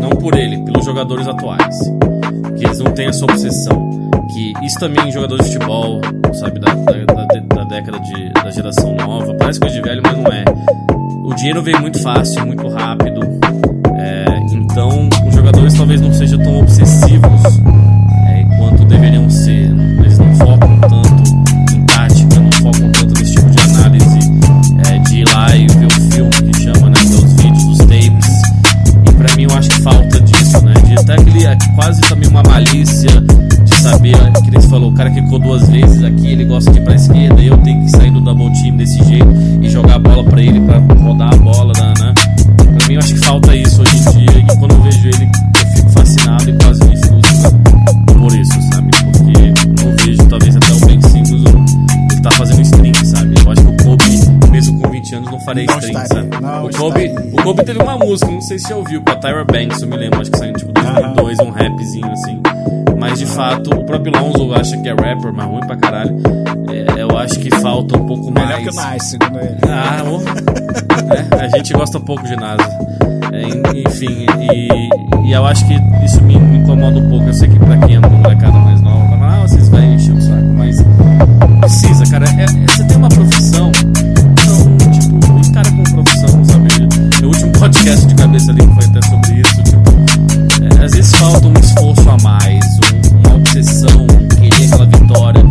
Não por ele, pelos jogadores atuais. Que eles não têm essa obsessão. Que isso também jogadores de futebol, sabe, da, da, da- da década de, da geração nova, parece coisa de velho, mas não é. O dinheiro veio muito fácil, muito rápido. É, então, os jogadores talvez não sejam tão obsessivos Kobe, teve uma música, não sei se já ouviu, com a Tyra Banks, eu me lembro, acho que saiu tipo 2002, um rapzinho assim. Mas de fato, o próprio Lonzo acha que é rapper, mas ruim pra caralho. É, eu acho que falta um pouco Melhor mais. que o Nice, segundo ele. Ah, ô. É, a gente gosta pouco de NASA. É, en- enfim, e, e eu acho que isso me, me incomoda um pouco. Eu sei que pra quem é uma molecada mais nova, ah, vocês vão encher o saco, mas precisa, cara. É- é- você tem uma profissão, podcast de cabeça ali foi até sobre isso, tipo, é, às vezes falta um esforço a mais, um- uma obsessão, querer aquela vitória.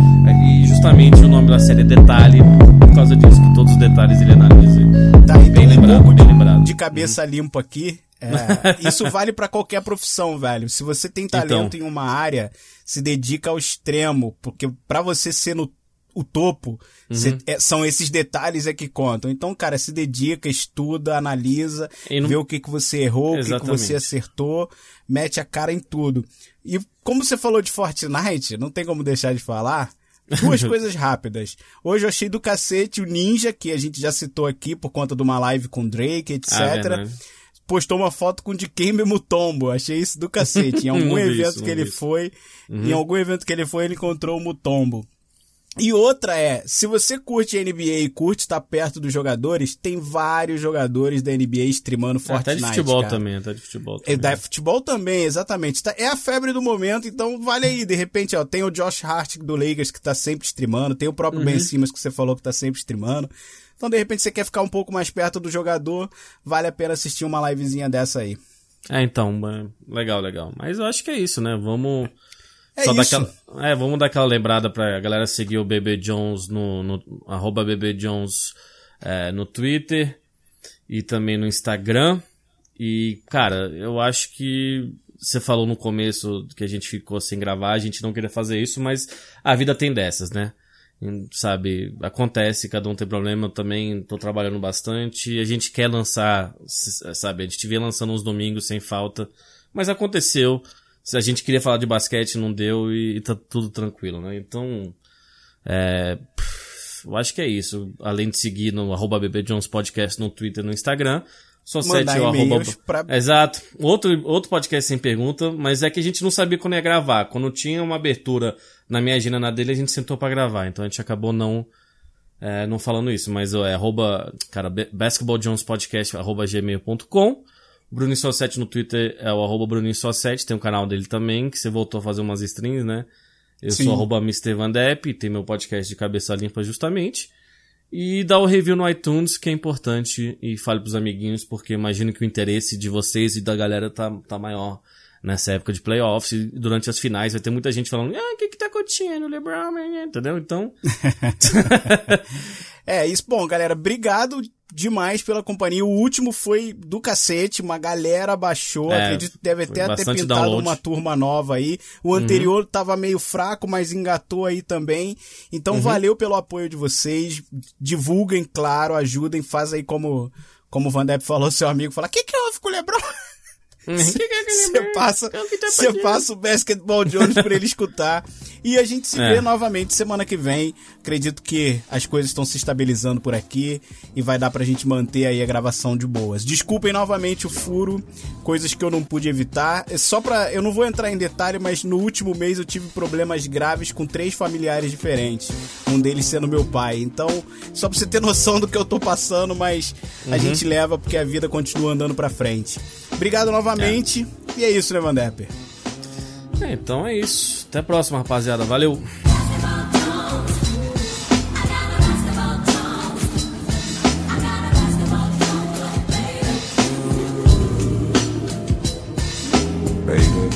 E justamente o nome da série é Detalhe, por causa disso, que todos os detalhes ele analisa. Tá aí Bem um lembrado, bem lembrado. de cabeça limpa aqui. É, isso vale pra qualquer profissão, velho. Se você tem talento Então. em uma área, se dedica ao extremo, porque pra você ser no o topo, cê- é, são esses detalhes é que contam. Então, cara, se dedica, estuda, analisa, não- vê o que, que você errou, o que, que você acertou, mete a cara em tudo. E como você falou de Fortnite, não tem como deixar de falar. Duas coisas rápidas. Hoje eu achei do cacete o Ninja, que a gente já citou aqui por conta de uma live com Drake, etc. Ah, postou uma foto com o Dikembe Mutombo. Achei isso do cacete. Em algum evento isso, que ele isso. foi, em algum evento que ele foi, ele encontrou o Mutombo. E outra é, se você curte NBA e curte estar perto dos jogadores, tem vários jogadores da NBA streamando Até Fortnite. de futebol cara. também, até de futebol É, também. da futebol também, exatamente. Tá- É a febre do momento, então vale aí. De repente, ó, tem o Josh Hart do Lakers que tá sempre streamando, tem o próprio Ben Simmons que você falou que tá sempre streamando. Então, de repente, você quer ficar um pouco mais perto do jogador, vale a pena assistir uma livezinha dessa aí. É, então, é, legal, legal. Mas eu acho que é isso, né? Vamos. É só isso. aquela, é, vamos dar aquela lembrada pra galera seguir o BB Jones no, no arroba BB Jones é, no Twitter e também no Instagram. E, cara, eu acho que você falou no começo que a gente ficou sem gravar, a gente não queria fazer isso, mas a vida tem dessas, né? Sabe, acontece, cada um tem problema, eu também tô trabalhando bastante, a gente quer lançar, sabe, a gente vê lançando uns domingos sem falta, mas aconteceu, a gente queria falar de basquete, não deu e, e tá tudo tranquilo, né? Então, é, pff, eu acho que é isso. Além de seguir no arroba Podcast no Twitter e no Instagram. Só sete o arroba. pra- Exato. Outro, outro podcast sem pergunta, mas é que a gente não sabia quando ia gravar. Quando tinha uma abertura na minha agenda na dele, a gente sentou pra gravar. Então a gente acabou não, é, não falando isso. Mas é arroba, cara, basketballjonespodcast, arroba gmail.com. Bruninho Só 7 no Twitter é o arroba Bruninho Só 7, tem o canal dele também, que você voltou a fazer umas streams, né? Eu Sim. sou arroba Mr. Van Depp, tem meu podcast de cabeça limpa justamente. E dá o review no iTunes, que é importante, e fale pros amiguinhos, porque imagino que o interesse de vocês e da galera tá, tá maior nessa época de playoffs. E durante as finais vai ter muita gente falando, ah, o que que tá acontecendo, LeBron, entendeu? Então, É isso. Bom, galera, obrigado demais pela companhia. O último foi do cacete, uma galera baixou. É, acredito que deve até ter pintado download. Uhum. uma turma nova aí. O anterior tava meio fraco, mas engatou aí também. Então Uhum. valeu pelo apoio de vocês. Divulguem, claro, ajudem, faz aí como, como o Van Depp falou, seu amigo, fala, o que que houve com o Lebron? Você passa, você passa o Basketball Jones pra ele escutar. E a gente se É. vê novamente semana que vem. Acredito que as coisas estão se estabilizando por aqui e vai dar pra gente manter aí a gravação de boas. Desculpem novamente o furo, coisas que eu não pude evitar. É só pra. Eu não vou entrar em detalhe, mas no último mês eu tive problemas graves com três familiares diferentes. Um deles sendo meu pai. Então, só pra você ter noção do que eu tô passando, mas a gente leva porque a vida continua andando pra frente. Obrigado novamente. E é isso, né, Van é, então é isso. Até a próxima, rapaziada. Valeu!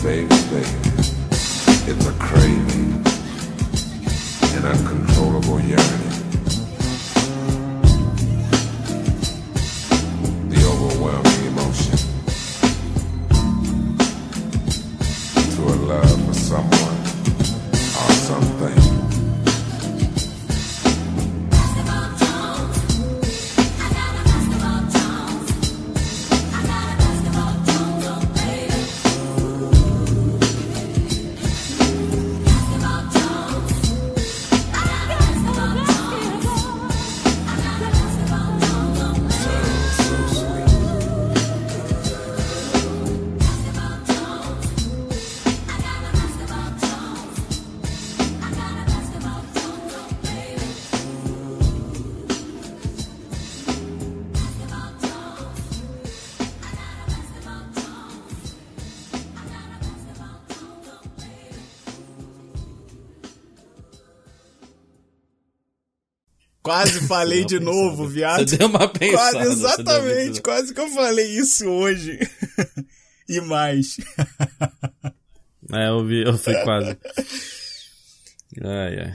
Baby, Falei de novo, viado. Você deu uma pensada. Quase, uma exatamente, pensada. quase que eu falei isso hoje. e mais. É, eu vi, eu fui quase. Ai, ai.